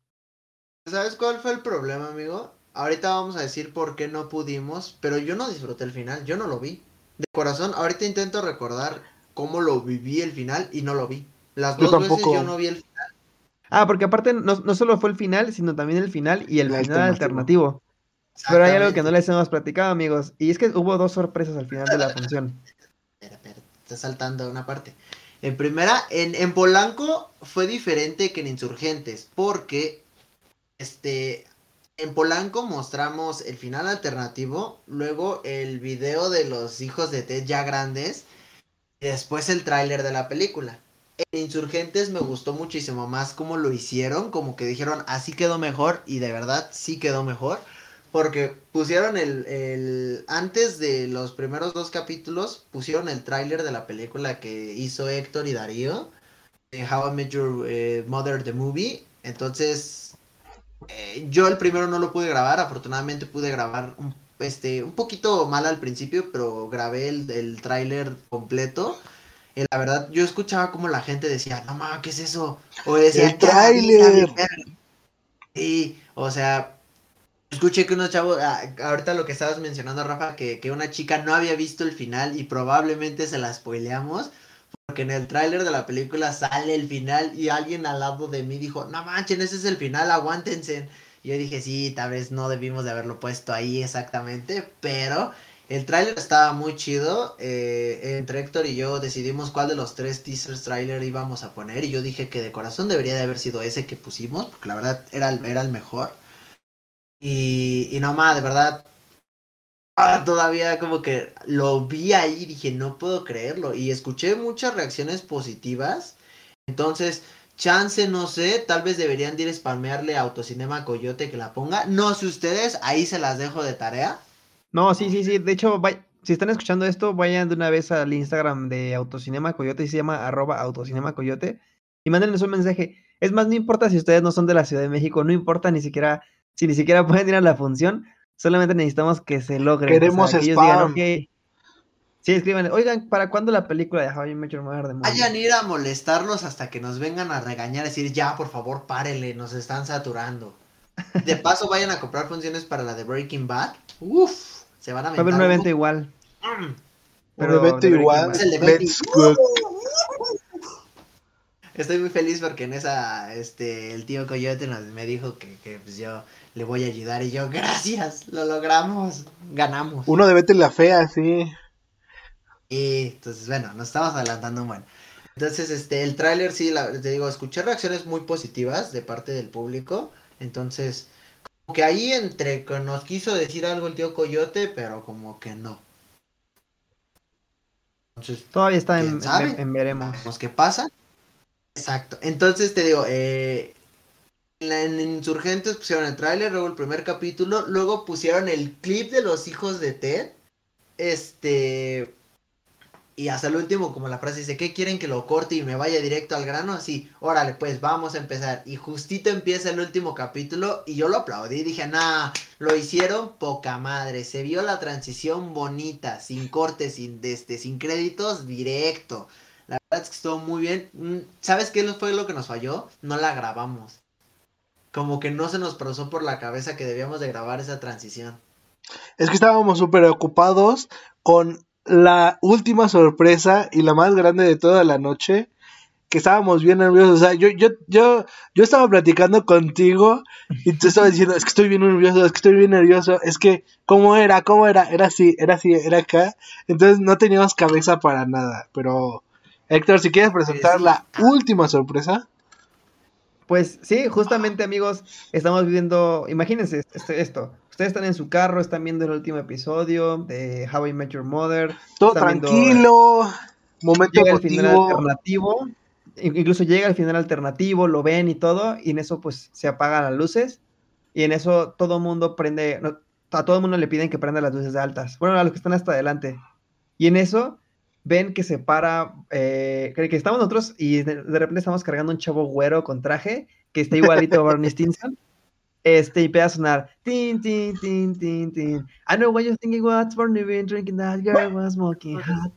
¿Sabes cuál fue el problema, amigo? Ahorita vamos a decir por qué no pudimos, pero yo no disfruté el final, yo no lo vi. De corazón, ahorita intento recordar cómo lo viví el final y no lo vi. Las Yo dos veces tampoco. yo no vi el final. Ah, porque aparte no, no solo fue el final, sino también el final y el final alternativo. Pero hay algo que no les hemos platicado, amigos, y es que hubo dos sorpresas al final de la función. Espera, espera, está saltando una parte. En primera, en, en Polanco fue diferente que en Insurgentes, porque este en Polanco mostramos el final alternativo, luego el video de los hijos de Ted ya grandes, y después el tráiler de la película. En Insurgentes me gustó muchísimo más cómo lo hicieron, como que dijeron así quedó mejor, y de verdad sí quedó mejor. Porque pusieron el, el- Antes de los primeros dos capítulos, pusieron el tráiler de la película que hizo Héctor y Darío. de How I Met Your eh, Mother the Movie. Entonces, eh, yo el primero no lo pude grabar. Afortunadamente pude grabar un, este, un poquito mal al principio, pero grabé el, el tráiler completo. Y la verdad, yo escuchaba como la gente decía, no mames, ¿qué es eso? O decía, ¡El "¿Qué está bien, tráiler!" verga". Sí, o sea, escuché que unos chavos, ah, ahorita lo que estabas mencionando, Rafa, que, que una chica no había visto el final y probablemente se la spoileamos. Porque en el tráiler de la película sale el final y alguien al lado de mí dijo, no manchen, ese es el final, aguántense. Y yo dije, sí, tal vez no debimos de haberlo puesto ahí exactamente, pero el tráiler estaba muy chido. eh, entre Héctor y yo decidimos cuál de los tres teasers tráiler íbamos a poner y yo dije que de corazón debería de haber sido ese que pusimos, porque la verdad era, era el mejor. Y, y no más, de verdad, todavía como que lo vi ahí y dije, no puedo creerlo. Y escuché muchas reacciones positivas. Entonces, chance, no sé, tal vez deberían de ir a spamearle a Autocinema Coyote que la ponga. No sé ustedes, ahí se las dejo de tarea. No, sí, sí, sí. De hecho, vay- si están escuchando esto, vayan de una vez al Instagram de Autocinema Coyote, y se llama arroba Autocinema Coyote, y mándenles un mensaje. Es más, no importa si ustedes no son de la Ciudad de México, no importa ni siquiera, si ni siquiera [LAUGHS] pueden ir a la función, solamente necesitamos que se logre. Queremos que ellos digan, spam. "Ok". Sí, escriban, oigan, ¿para cuándo la película de How I Met Your Mother de Movie?" Vayan a ir a molestarlos hasta que nos vengan a regañar, decir, ya, por favor, párele, nos están saturando. De [LAUGHS] paso, vayan a comprar funciones para la de Breaking Bad. Uf, se van a Va a haber un evento igual. Mm. Un pero evento igual. Bad. Es el de Let's Betty. go. Estoy muy feliz porque en esa, este, el tío Coyote nos, me dijo que, que, pues yo le voy a ayudar y yo, gracias, lo logramos, ganamos. Uno de Vete la Fea, sí. Y entonces, bueno, nos estamos adelantando un buen. Entonces, este, el tráiler, sí, la- te digo, escuché reacciones muy positivas de parte del público. Entonces, como que ahí entre que nos quiso decir algo el tío Coyote, pero como que no. Entonces, Todavía está en, veremos. qué pasa. Exacto. Entonces te digo, eh, en, Insurgentes pusieron el tráiler, luego el primer capítulo, luego pusieron el clip de los hijos de Ted. Este. Y hasta el último, como la frase dice, ¿qué quieren que lo corte y me vaya directo al grano? Así, órale, pues vamos a empezar. Y justito empieza el último capítulo y yo lo aplaudí. Dije, nah, lo hicieron poca madre. Se vio la transición bonita, sin cortes, sin, este, sin créditos, directo. La verdad es que estuvo muy bien. Mm, ¿Sabes qué fue lo que nos falló? No la grabamos. Como que no se nos pasó por la cabeza que debíamos de grabar esa transición. Es que estábamos súper ocupados con la última sorpresa y la más grande de toda la noche, que estábamos bien nerviosos. O sea, yo, yo, yo, yo estaba platicando contigo y te estaba diciendo, es que estoy bien nervioso, es que estoy bien nervioso, es que, ¿cómo era? ¿Cómo era? Era así, era así, era acá. Entonces no teníamos cabeza para nada. Pero, Héctor, si quieres presentar la última sorpresa. Pues sí, justamente amigos, estamos viviendo, imagínense esto, ustedes están en su carro, están viendo el último episodio de How I Met Your Mother. Todo tranquilo, momento llega el final alternativo, incluso llega el final alternativo, lo ven y todo, y en eso pues se apagan las luces, y en eso todo mundo prende, a todo el mundo le piden que prenda las luces altas, bueno, a los que están hasta adelante, y en eso ven que se para, eh, que estamos nosotros y de, repente estamos cargando un chavo güero con traje que está igualito a Barney Stinson. Este, y empieza a sonar. Tin, tin, tin, tin, tin. I know what you're thinking, what's Barney been drinking that girl was smoking hot.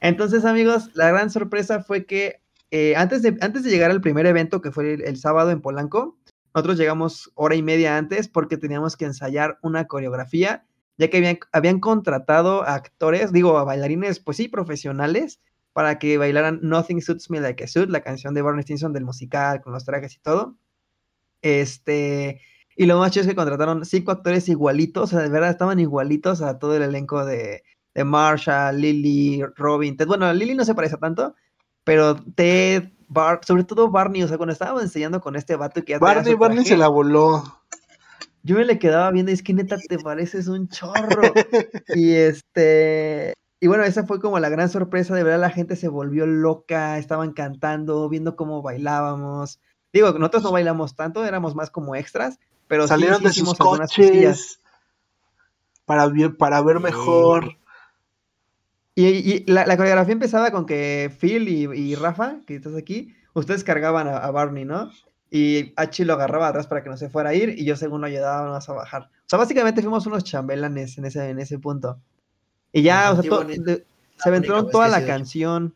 Entonces, amigos, la gran sorpresa fue que eh, antes, de, antes de llegar al primer evento, que fue el sábado en Polanco, nosotros llegamos hora y media antes porque teníamos que ensayar una coreografía ya que habían, habían contratado a actores, digo, a bailarines, pues sí, profesionales, para que bailaran Nothing Suits Me Like a Suit, la canción de Barney Stinson del musical, con los trajes y todo. Este, y lo más chido es que contrataron cinco actores igualitos, o sea, de verdad estaban igualitos a todo el elenco de, de Marsha, Lily, Robin, Ted. Bueno, Lily no se parece tanto, pero Ted, Bart, sobre todo Barney, o sea, cuando estábamos enseñando con este vato que ya Barney, Barney se la voló yo me le quedaba viendo, es que neta te pareces un chorro. y este, y bueno, esa fue como la gran sorpresa, de verdad la gente se volvió loca, estaban cantando, viendo cómo bailábamos. Digo, nosotros no bailamos tanto, éramos más como extras, pero salieron sí, de sus coches para ver, para ver mejor. Y, la, coreografía empezaba con que Phil y, Rafa, que estás aquí, ustedes cargaban a Barney, ¿no? Y Hachi lo agarraba atrás para que no se fuera a ir y yo según lo ayudábamos a bajar. O sea, básicamente fuimos unos chambelanes en ese, en ese punto. Y ya, o sea, se aventaron toda la canción,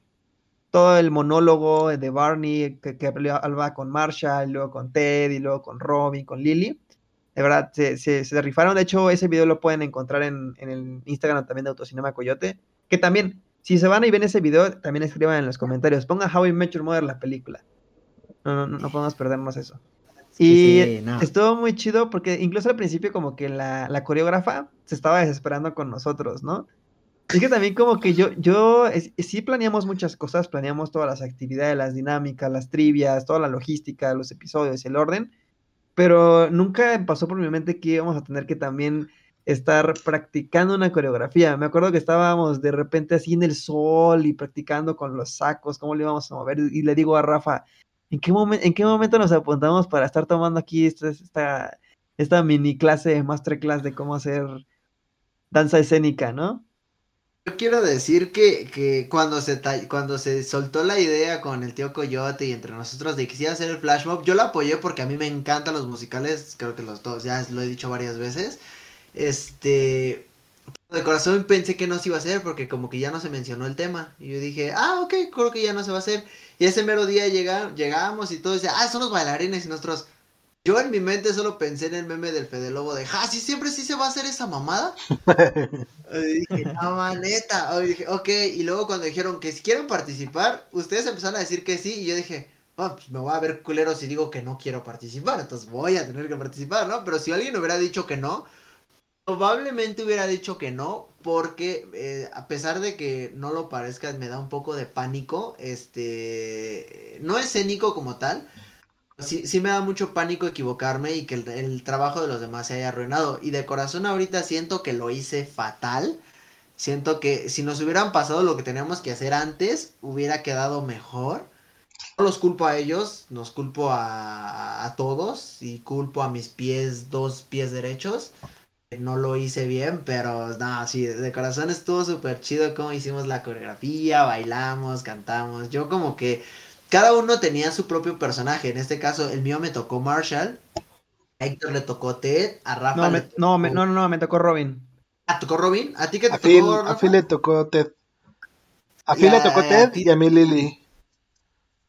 todo el monólogo de Barney que, que hablaba con Marshall, luego con Ted, y luego con Robin, con Lily. De verdad, se, se, rifaron. De hecho, ese video lo pueden encontrar en, en, el Instagram también de Autocinema Coyote. Que también, si se van y ven ese video, también escriban en los comentarios. Ponga How I Met Your Mother la película. No, no, no podemos perdernos eso. Y estuvo muy chido porque incluso al principio como que la, la, coreógrafa se estaba desesperando con nosotros, ¿no? Es que también como que yo, yo sí planeamos muchas cosas, planeamos todas las actividades, las dinámicas, las trivias, toda la logística, los episodios, el orden, pero nunca pasó por mi mente que íbamos a tener que también estar practicando una coreografía. Me acuerdo que estábamos de repente así en el sol y practicando con los sacos, cómo le íbamos a mover, y le digo a Rafa, ¿En qué, ¿En qué momento nos apuntamos para estar tomando aquí esta, esta, esta mini clase, masterclass de cómo hacer danza escénica, no? Yo quiero decir que, cuando, se cuando se soltó la idea con el tío Coyote y entre nosotros de que quisiera hacer el flash mob, yo lo apoyé porque a mí me encantan los musicales, creo que los dos, ya lo he dicho varias veces. Este, de corazón pensé que no se iba a hacer porque como que ya no se mencionó el tema. Y yo dije, ah, ok, creo que ya no se va a hacer. Y ese mero día llega, llegamos y todo dice, ah, son los bailarines y nosotros. Yo en mi mente solo pensé en el meme del Fede Lobo de, ah, sí, siempre sí se va a hacer esa mamada. [LAUGHS] y dije, no, maneta. Y dije, ok. Y luego cuando dijeron que si quieren participar, ustedes empezaron a decir que sí. Y yo dije, oh, pues me voy a ver culero si digo que no quiero participar. Entonces voy a tener que participar, ¿no? Pero si alguien hubiera dicho que no, probablemente hubiera dicho que no, porque eh, a pesar de que no lo parezca, me da un poco de pánico. Este, no escénico como tal. Sí, sí me da mucho pánico equivocarme y que el, trabajo de los demás se haya arruinado. Y de corazón ahorita siento que lo hice fatal. Siento que si nos hubieran pasado lo que teníamos que hacer antes, hubiera quedado mejor. No los culpo a ellos, nos culpo a, a todos y culpo a mis pies, dos pies derechos no lo hice bien, pero no, sí, de corazón estuvo súper chido como hicimos la coreografía, bailamos, cantamos. Yo como que cada uno tenía su propio personaje. En este caso, el mío me tocó Marshall, a Héctor le tocó Ted, a Rafa. No, le me, no, me, tocó- no, no, me tocó Robin. ¿Ah, tocó Robin? ¿A ti qué te A Phil, tocó, a Rafa? Phil le tocó Ted. A Y Phil le a- tocó a Ted ti- y a mí Lily.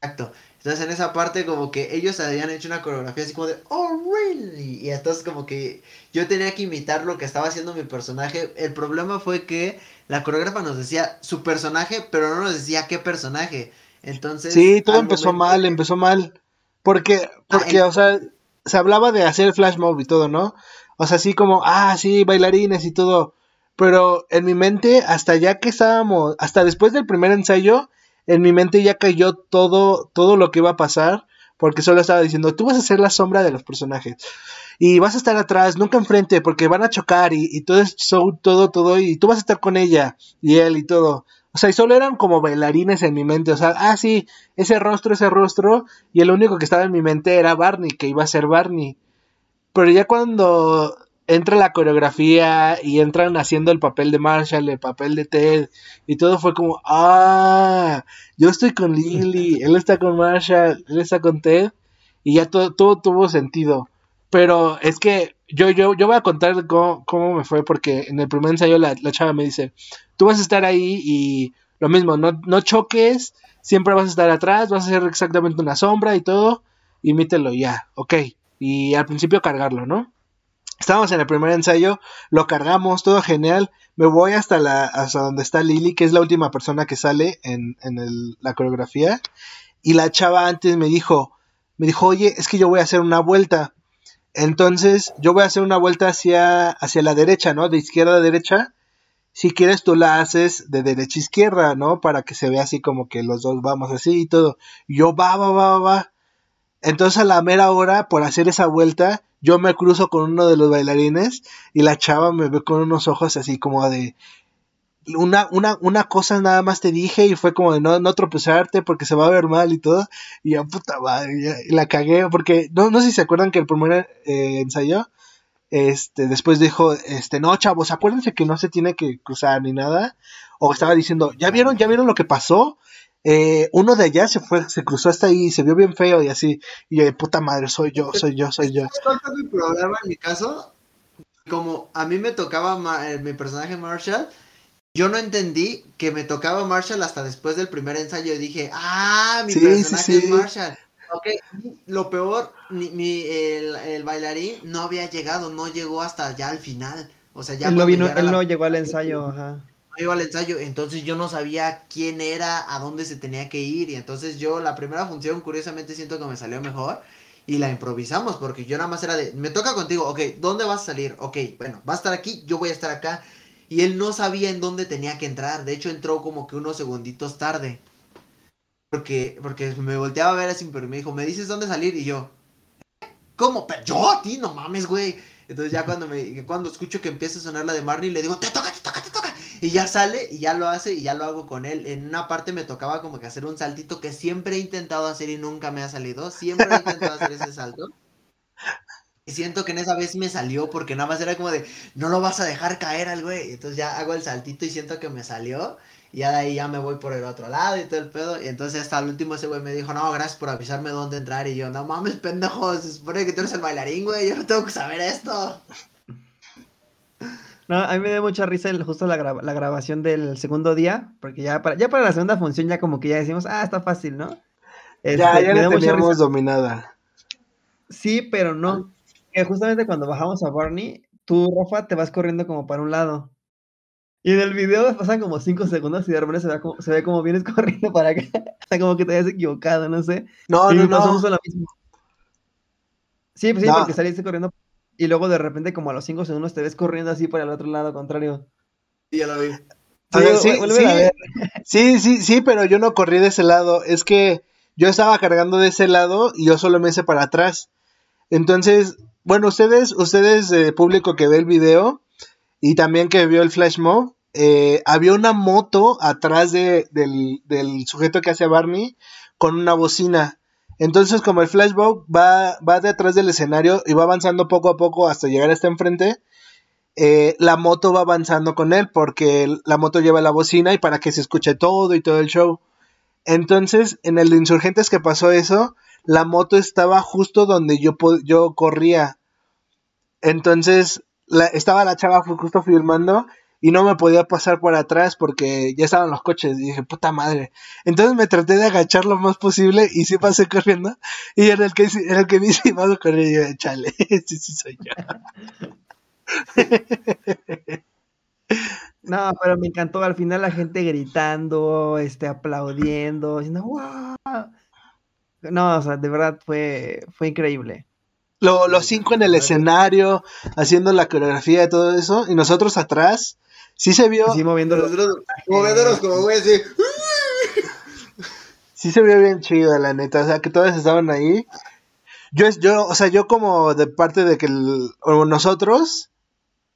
Exacto. Entonces en esa parte como que ellos habían hecho una coreografía así como de, oh, really? Y entonces como que yo tenía que imitar lo que estaba haciendo mi personaje. El problema fue que la coreógrafa nos decía su personaje, pero no nos decía qué personaje. Entonces... Sí, todo empezó momento mal, empezó mal. Porque, porque, el- o sea, se hablaba de hacer flash mob y todo, ¿no? O sea, así como, ah, sí, bailarines y todo. Pero en mi mente, hasta ya que estábamos, hasta después del primer ensayo, en mi mente ya cayó todo, todo lo que iba a pasar. Porque solo estaba diciendo, tú vas a ser la sombra de los personajes. Y vas a estar atrás, nunca enfrente, porque van a chocar y, y todo es show, todo, todo. Y tú vas a estar con ella y él y todo. O sea, y solo eran como bailarines en mi mente. O sea, ah, sí, ese rostro, ese rostro. Y el único que estaba en mi mente era Barney, que iba a ser Barney. Pero ya cuando entra la coreografía y entran haciendo el papel de Marshall, el papel de Ted, y todo fue como, ah, yo estoy con Lily, [LAUGHS] él está con Marshall, él está con Ted, y ya todo, todo tuvo sentido. Pero es que yo, yo, yo voy a contar cómo, cómo me fue, porque en el primer ensayo la, la chava me dice, tú vas a estar ahí y lo mismo, no, no choques, siempre vas a estar atrás, vas a ser exactamente una sombra y todo, imítelo ya, ok. Y al principio cargarlo, ¿no? Estábamos en el primer ensayo, lo cargamos, todo genial. Me voy hasta la hasta donde está Lily, que es la última persona que sale en, en el- la coreografía. Y la chava antes me dijo, me dijo, oye, es que yo voy a hacer una vuelta. Entonces, yo voy a hacer una vuelta hacia, hacia la derecha, ¿no? De izquierda a derecha. Si quieres, tú la haces de derecha a izquierda, ¿no? Para que se vea así como que los dos vamos así y todo. Y yo, va, va, va, va. Entonces, a la mera hora, por hacer esa vuelta, yo me cruzo con uno de los bailarines y la chava me ve con unos ojos así como de. Una, una, una cosa nada más te dije y fue como de no, no tropezarte porque se va a ver mal y todo. Y ya, puta madre, y la cagué porque no, no sé si se acuerdan que el primer eh, ensayo, este, después dijo, este, no, chavos, acuérdense que no se tiene que cruzar ni nada. O estaba diciendo, ¿ya vieron, ya vieron lo que pasó? Eh, uno de allá se fue, se cruzó hasta ahí, se vio bien feo y así. Y yo, de puta madre, soy yo, soy yo, soy yo. ¿Sabes cuál fue mi problema en mi caso? Como a mí me tocaba ma- eh, mi personaje Marshall, yo no entendí que me tocaba Marshall hasta después del primer ensayo. Y dije, ah, mi Sí, personaje sí. es Marshall. Ok, lo peor, ni- mi- el, el bailarín no había llegado, no llegó hasta ya al final. O sea, ya él no, cuando vino, ya era él la- no llegó al ensayo, ajá. Iba al ensayo, entonces yo no sabía quién era, a dónde se tenía que ir, y entonces yo la primera función curiosamente siento que me salió mejor y la improvisamos, porque yo nada más era de, me toca contigo, ok, ¿dónde vas a salir? Ok, bueno, va a estar aquí, yo voy a estar acá, y él no sabía en dónde tenía que entrar, de hecho entró como que unos segunditos tarde, porque, porque me volteaba a ver así, pero me dijo, ¿me dices dónde salir? Y yo, ¿cómo? Pero yo a ti, no mames, güey. Entonces ya cuando me cuando escucho que empieza a sonar la de Marnie, le digo, te toca, te toca, te toca. Y ya sale y ya lo hace y ya lo hago con él. En una parte me tocaba como que hacer un saltito que siempre he intentado hacer y nunca me ha salido. Siempre he intentado hacer ese salto. Y siento que en esa vez me salió porque nada más era como de, no lo vas a dejar caer al güey. Entonces ya hago el saltito y siento que me salió. Y ya de ahí ya me voy por el otro lado y todo el pedo. Y entonces hasta el último ese güey me dijo, no, gracias por avisarme dónde entrar. Y yo, no mames, pendejo, se supone que tú eres el bailarín, güey. Yo no tengo que saber esto. No, a mí me dio mucha risa el- justo la, gra- la grabación del segundo día, porque ya para, ya para la segunda función ya como que ya decimos, ah, está fácil, ¿no? Este, Ya, ya me dio la mucha teníamos risa. dominada. Sí, pero no. Que justamente cuando bajamos a Barney, tú, Rafa, te vas corriendo como para un lado. Y en el video pasan como cinco segundos y de repente se ve como, se ve como vienes [LAUGHS] corriendo para acá. O sea, como que te habías equivocado, no sé. No, y no, no. justo lo mismo. Sí, pues sí, No. porque saliste corriendo y luego de repente como a los cinco segundos te ves corriendo así para el otro lado contrario. Y ya lo vi. A ver, sí, a sí. ver. Sí, sí, sí, pero yo no corrí de ese lado. Es que yo estaba cargando de ese lado y yo solo me hice para atrás. Entonces, bueno, ustedes, ustedes, eh, público que ve el video y también que vio el flash mob, eh, había una moto atrás de- del, del sujeto que hace a Barney con una bocina. Entonces, como el flashback va, va detrás del escenario y va avanzando poco a poco hasta llegar hasta enfrente, eh, la moto va avanzando con él porque la moto lleva la bocina y para que se escuche todo y todo el show. Entonces, en el de Insurgentes que pasó eso, la moto estaba justo donde yo, yo corría. Entonces, estaba la chava justo filmando y no me podía pasar por atrás porque ya estaban los coches. Y dije, puta madre. Entonces me traté de agachar lo más posible y sí pasé [LAUGHS] corriendo. Y era el que, era el que me hice más correr y yo, chale, [LAUGHS] sí, sí soy yo. [LAUGHS] No, pero me encantó al final la gente gritando, este, aplaudiendo, diciendo ¡wow! No, o sea, de verdad fue, fue increíble. los cinco en el escenario, haciendo la coreografía y todo eso, y nosotros atrás, sí se vio. Sí, moviendo los moviéndonos como güey, sí. Sí se vio bien chido, la neta, o sea, que todos estaban ahí. Yo, yo, o sea, yo como de parte de que nosotros,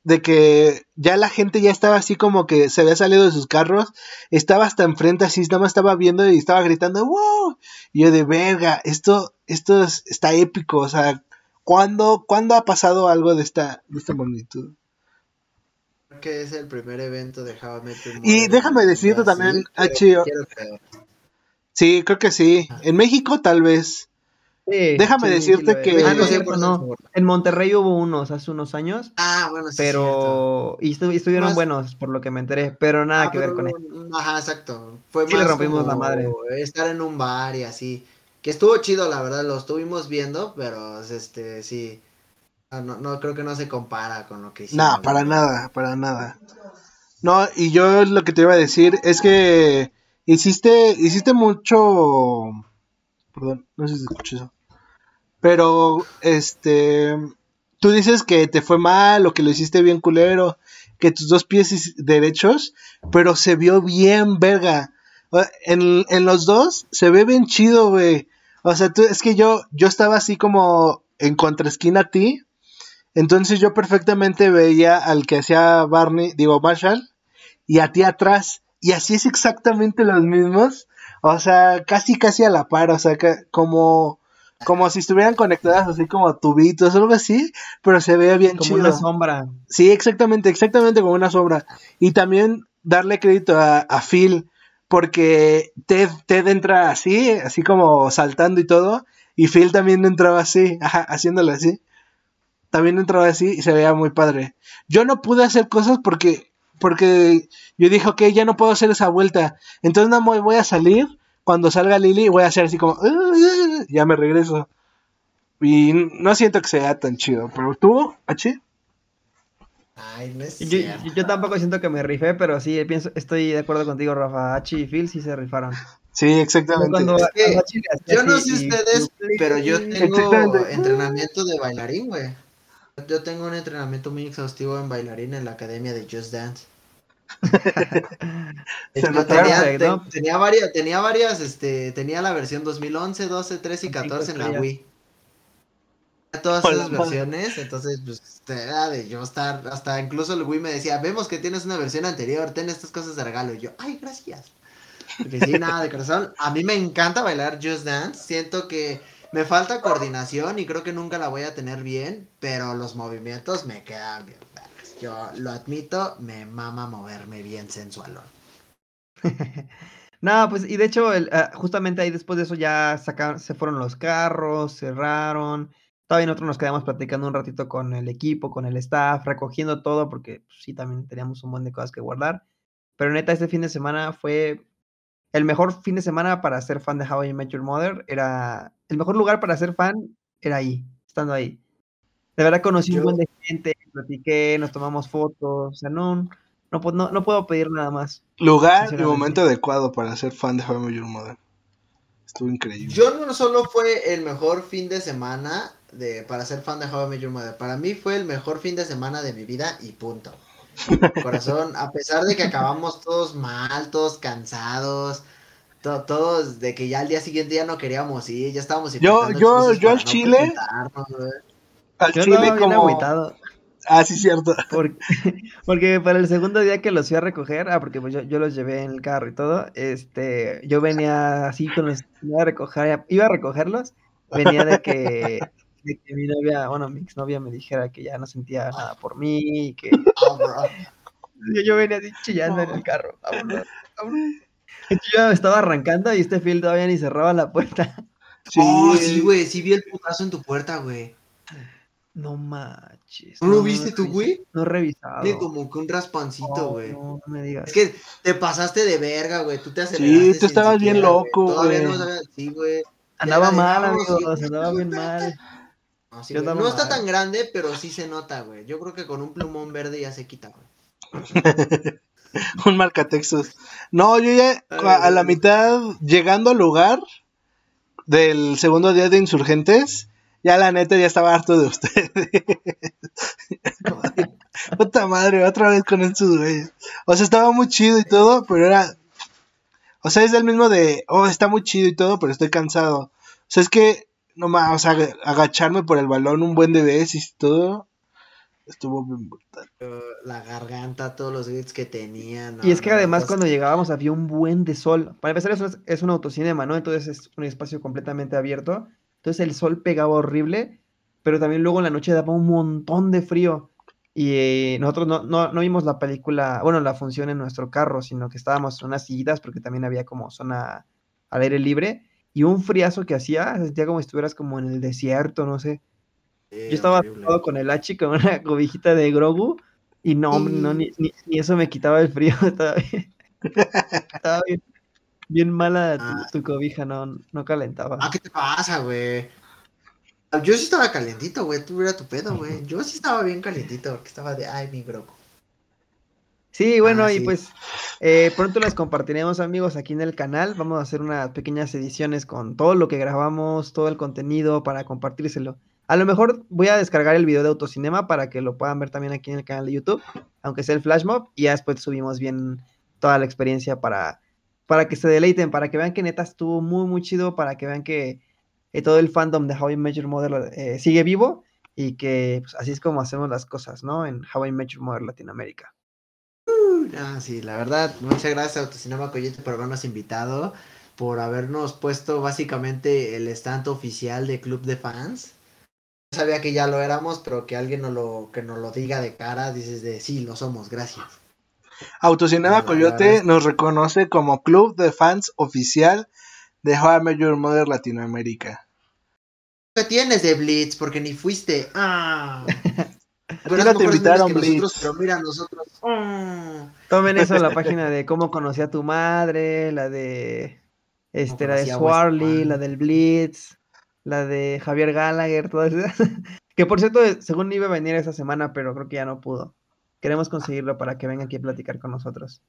de que ya la gente ya estaba así como que se había salido de sus carros, estaba hasta enfrente así, nada más estaba viendo y estaba gritando, ¡wow! Y yo de verga, esto, esto está épico, o sea, ¿cuándo, ¿cuándo ha pasado algo de esta, de esta magnitud? Que es el primer evento de How Y déjame decirte también, H. Sí, creo que sí. En México tal vez. Déjame decirte que. Ah, en Monterrey hubo unos hace unos años. Ah, bueno, sí. Pero. Y, estuvieron buenos, por lo que me enteré. Pero nada ah, que ver con eso. Ajá, exacto. Fue más le rompimos la madre. Estar en un bar y así. Que estuvo chido, la verdad. Lo estuvimos viendo, pero este, sí. No, no creo que no se compara con lo que hicimos. No, para nada, para nada. No, y yo lo que te iba a decir es que hiciste, hiciste mucho. Perdón, no sé si escuché eso. Pero, este, tú dices que te fue mal o que lo hiciste bien culero, que tus dos pies derechos, pero se vio bien verga. En, en los dos se ve bien chido, güey. O sea, tú, es que yo, yo estaba así como en contraesquina a ti. Entonces yo perfectamente veía al que hacía Barney, digo Marshall, y a ti atrás. Y así es exactamente los mismos. O sea, casi casi a la par. O sea, como como si estuvieran conectadas así como tubitos o algo así, pero se ve bien chido. Como una sombra. Sí, exactamente, exactamente como una sombra. Y también darle crédito a, Phil, porque Ted, Ted entra así, así como saltando y todo, y Phil también entraba así, ajá, haciéndolo así. También entraba así y se veía muy padre. Yo no pude hacer cosas porque, porque yo dije, ok, ya no puedo hacer esa vuelta. Entonces no voy a salir cuando salga Lily voy a hacer así como, ya me regreso. Y no siento que sea tan chido, pero tú, H. Ay, no es yo, yo, tampoco siento que me rifé, pero sí, pienso, estoy de acuerdo contigo, Rafa. H y Phil sí se rifaron. Sí, exactamente. yo no sé ustedes, pero yo tengo entrenamiento de bailarín, güey. Yo tengo un entrenamiento muy exhaustivo en bailarín en la academia de Just Dance. [LAUGHS] tenía, varias, tenía varias, este, tenía la versión 2011, 12, 13 y 14 en la Wii. Todas esas versiones, entonces, pues, era de yo estar, hasta incluso el Wii me decía, vemos que tienes una versión anterior, ten estas cosas de regalo. Y yo, ay, gracias. Porque sí, nada de corazón. A mí me encanta bailar Just Dance, siento que me falta coordinación y creo que nunca la voy a tener bien, pero los movimientos me quedan bien. Yo lo admito, me mama moverme bien sensual. [LAUGHS] no, pues y de hecho, ah, justamente ahí después de eso ya sacaron, se fueron los carros, cerraron. Todavía nosotros nos quedamos platicando un ratito con el equipo, con el staff, recogiendo todo, porque pues, sí, también teníamos un montón de cosas que guardar. Pero neta, este fin de semana fue el mejor fin de semana para ser fan de How I Met Your Mother. Era el mejor lugar para ser fan, era ahí, estando ahí. De verdad conocí un buen de gente, platiqué, nos tomamos fotos, o sea, no, no, no, puedo pedir nada más. Lugar y momento adecuado para ser fan de How I Your Mother. Estuvo increíble. Yo no solo fue el mejor fin de semana de, para ser fan de How I Your Mother, para mí fue el mejor fin de semana de mi vida y punto. [LAUGHS] Corazón, a pesar de que acabamos todos mal, todos cansados, todos de que ya al día siguiente ya no queríamos ir, ya estábamos Yo, yo, yo al Chile, al chile como... Ah, sí, cierto. [LAUGHS] [LAUGHS] Porque, para el segundo día que los fui a recoger, ah, porque pues yo, los llevé en el carro y todo, este, yo venía así con los, iba a recoger, iba a recogerlos, venía de que de que mi novia, bueno, mi exnovia me dijera que ya no sentía nada por mí y que [LAUGHS] yo, yo venía así chillando en el carro. vámonos, vámonos. Yo me estaba arrancando y este Phil todavía ni cerraba la puerta. Sí, [LAUGHS] Oh, sí, güey, sí vi el putazo en tu puerta, güey. No manches. ¿No lo viste tú, güey? No he revisado. Tiene como que un raspancito, güey. No, no me digas. Es que te pasaste de verga, güey. Tú te aceleraste. tú sin estabas bien siquiera, loco, Todavía güey. no sabía- Sí, güey. Andaba mal, amigos, andaba bien "Espérate". Mal. No, está tan grande, pero sí se nota, güey. Yo creo que con un plumón verde ya se quita, güey. [LAUGHS] un marcatextos. No, yo ya a, a la mitad, llegando al lugar del segundo día de Insurgentes, ya la neta ya estaba harto de ustedes. [LAUGHS] Puta madre, otra vez con estos güeyes. O sea, estaba muy chido y todo, pero era. O sea, es del mismo de, oh, está muy chido y todo, pero estoy cansado. O sea, es que, no más, o sea, agacharme por el balón un buen de veces y todo. Estuvo bien brutal. Pero La garganta, todos los grits que tenía. no, Y es que no, además cuando llegábamos había un buen de sol. Para empezar, es un, es un autocinema, ¿no? Entonces es un espacio completamente abierto. Entonces el sol pegaba horrible, pero también luego en la noche daba un montón de frío. Y eh, nosotros no, no, no vimos la película, bueno, la función en nuestro carro, sino que estábamos en unas sillitas porque también había como zona al aire libre. Y un friazo que hacía, se sentía como si estuvieras como en el desierto, no sé. Yo estaba horrible. tapado con el hachi con una [LAUGHS] cobijita de Grogu y no, no ni, ni- ni eso me quitaba el frío. [LAUGHS] Estaba bien, estaba bien, bien mala [LAUGHS] tu, Ah. tu cobija, no, no calentaba. Ah, ¿qué te pasa, güey? Yo sí estaba calientito, güey. Tú era tu pedo, güey. Yo sí estaba bien calientito porque estaba de, ay, mi broco. Sí, bueno, Ah, y pues eh, pronto las compartiremos, amigos, aquí en el canal. Vamos a hacer unas pequeñas ediciones con todo lo que grabamos, todo el contenido para compartírselo. A lo mejor voy a descargar el video de Autocinema para que lo puedan ver también aquí en el canal de YouTube, aunque sea el flash mob, y ya después subimos bien toda la experiencia para, para que se deleiten, para que vean que neta estuvo muy, muy chido, para que vean que eh, todo el fandom de How I Met Your Mother eh, sigue vivo y que pues, así es como hacemos las cosas, ¿no? En How I Met Your Mother Latinoamérica. Ah, sí, la verdad, muchas gracias a Autocinema Coyote por habernos invitado, por habernos puesto básicamente el stand oficial de Club de Fans. Yo sabía que ya lo éramos, pero que alguien nos lo, que nos lo diga de cara, dices de sí, lo somos, gracias. Autocinema Coyote nos reconoce como club de fans oficial de How I Met Your Mother Latinoamérica. ¿Qué tienes de Blitz? Porque ni fuiste. Ah. [LAUGHS] ti no te invitaron, pero mira, nosotros. ah. Tomen eso en la [LAUGHS] página de cómo conocí a tu madre, la de este, la de Westphal. la del Blitz, la de Javier Gallagher, todas esas. [LAUGHS] Que por cierto, según iba a venir esa semana, pero creo que ya no pudo. Queremos conseguirlo para que venga aquí a platicar con nosotros.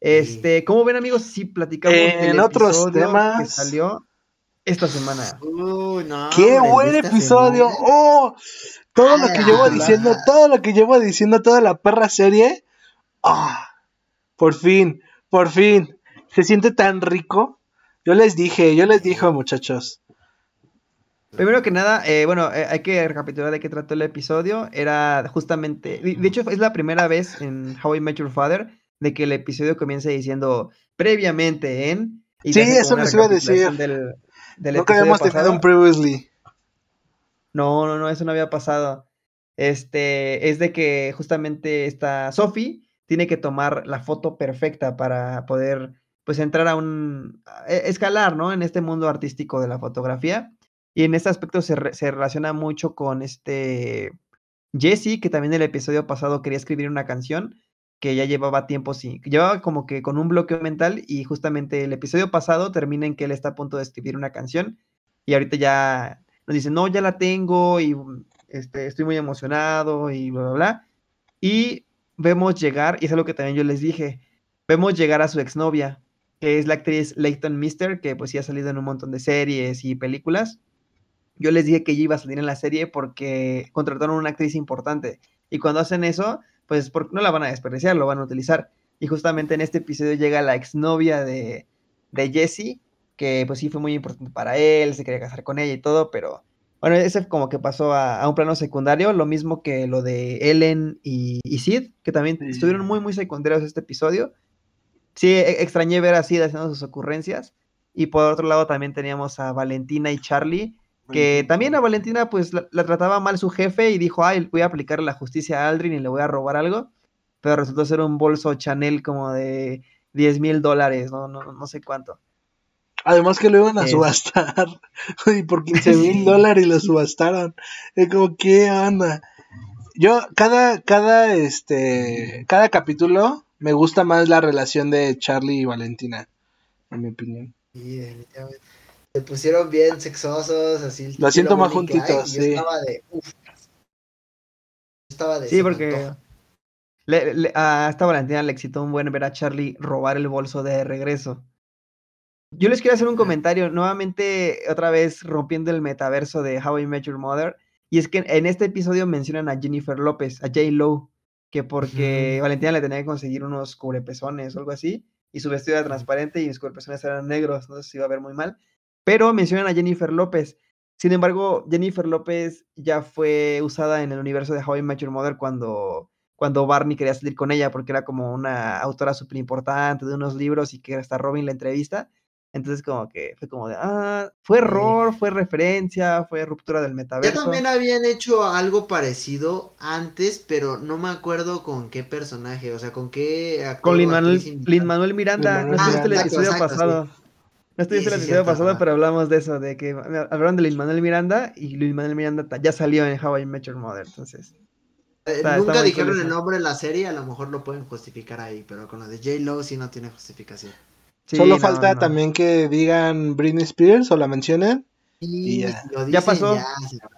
Este, ¿cómo ven amigos? Si platicamos En del otros episodio que temas. salió esta semana. Uy, no, ¡Qué hombre, buen episodio! semana. ¡Oh! Todo lo que Ah, llevo la- diciendo, todo lo que llevo diciendo, toda la perra serie. ¡Ah! Por fin, por fin. Se siente tan rico. Yo les dije, yo les dije, muchachos. Primero que nada, eh, bueno, eh, hay que recapitular de qué trató el episodio. Era justamente, de de hecho es la primera vez en How I Met Your Father de que el episodio comienza diciendo previamente en... y Sí, eso les iba a decir. Del, del Nunca habíamos tenido pasado. un previously. No, no, no, eso no había pasado. Este, es de que justamente esta Sophie tiene que tomar la foto perfecta para poder, pues, entrar a un, e- escalar, ¿no? En este mundo artístico de la fotografía. Y en este aspecto se, re- se relaciona mucho con este Jesse, que también el episodio pasado quería escribir una canción que ya llevaba tiempo sin, llevaba como que con un bloqueo mental y justamente el episodio pasado termina en que él está a punto de escribir una canción y ahorita ya nos dice, no, ya la tengo y mm, este, estoy muy emocionado y bla, bla, bla. Y vemos llegar, y es algo que también yo les dije, vemos llegar a su exnovia, que es la actriz Leighton Mister, que pues sí ha salido en un montón de series y películas. Yo les dije que ella iba a salir en la serie porque contrataron una actriz importante. Y cuando hacen eso, pues por- no la van a desperdiciar, lo van a utilizar. Y justamente en este episodio llega la exnovia de, de Jesse, que pues sí fue muy importante para él, se quería casar con ella y todo, pero bueno, ese como que pasó a, a un plano secundario, lo mismo que lo de Ellen y, y Sid, que también Sí. estuvieron muy, muy secundarios este episodio. Sí, e- extrañé ver a Sid haciendo sus ocurrencias. Y por otro lado también teníamos a Valentina y Charlie, que también a Valentina pues la, trataba mal su jefe y dijo, ay, voy a aplicar la justicia a Aldrin y le voy a robar algo, pero resultó ser un bolso Chanel como de 10 mil dólares, ¿no? No, no sé cuánto. Además que lo iban a subastar. [LAUGHS] y por 15 [LAUGHS] mil dólares lo subastaron. Es como, ¿qué onda? Yo, cada, cada, este, cada capítulo me gusta más la relación de Charlie y Valentina, en mi opinión. Sí, Se pusieron bien sexosos, así. Lo siento más juntitos, sí. estaba de, uf. Estaba de... Sí, porque... a esta Valentina le excitó un buen ver a Charlie robar el bolso de regreso. Yo les quiero hacer un comentario, nuevamente, otra vez rompiendo el metaverso de How I Met Your Mother. Y es que en este episodio mencionan a Jennifer López, a J. Lowe, que porque Valentina le tenía que conseguir unos cubrepezones o algo así, y su vestido era transparente y sus cubrepezones eran negros, no sé si iba a ver muy mal. Pero mencionan a Jennifer López. Sin embargo, Jennifer López ya fue usada en el universo de How I Met Your Mother cuando, cuando Barney quería salir con ella, porque era como una autora súper importante de unos libros y que hasta Robin la entrevista. Entonces como que fue como de, ah, fue error, fue referencia, fue ruptura del metaverso. Ya también habían hecho algo parecido antes, pero no me acuerdo con qué personaje, o sea, con qué... con Lin Manuel, Miranda, no estuviste el episodio pasado. No estuviste el episodio pasado, pero hablamos de eso, de que hablaron de Lin Manuel Miranda y Lin Manuel Miranda ya salió en How I Met Your Mother, entonces... Eh, nunca dijeron el nombre de la serie, a lo mejor lo pueden justificar ahí, pero con la de J-Lo sí no tiene justificación. Solo falta también que digan Britney Spears o la mencionen. y ya. pasó.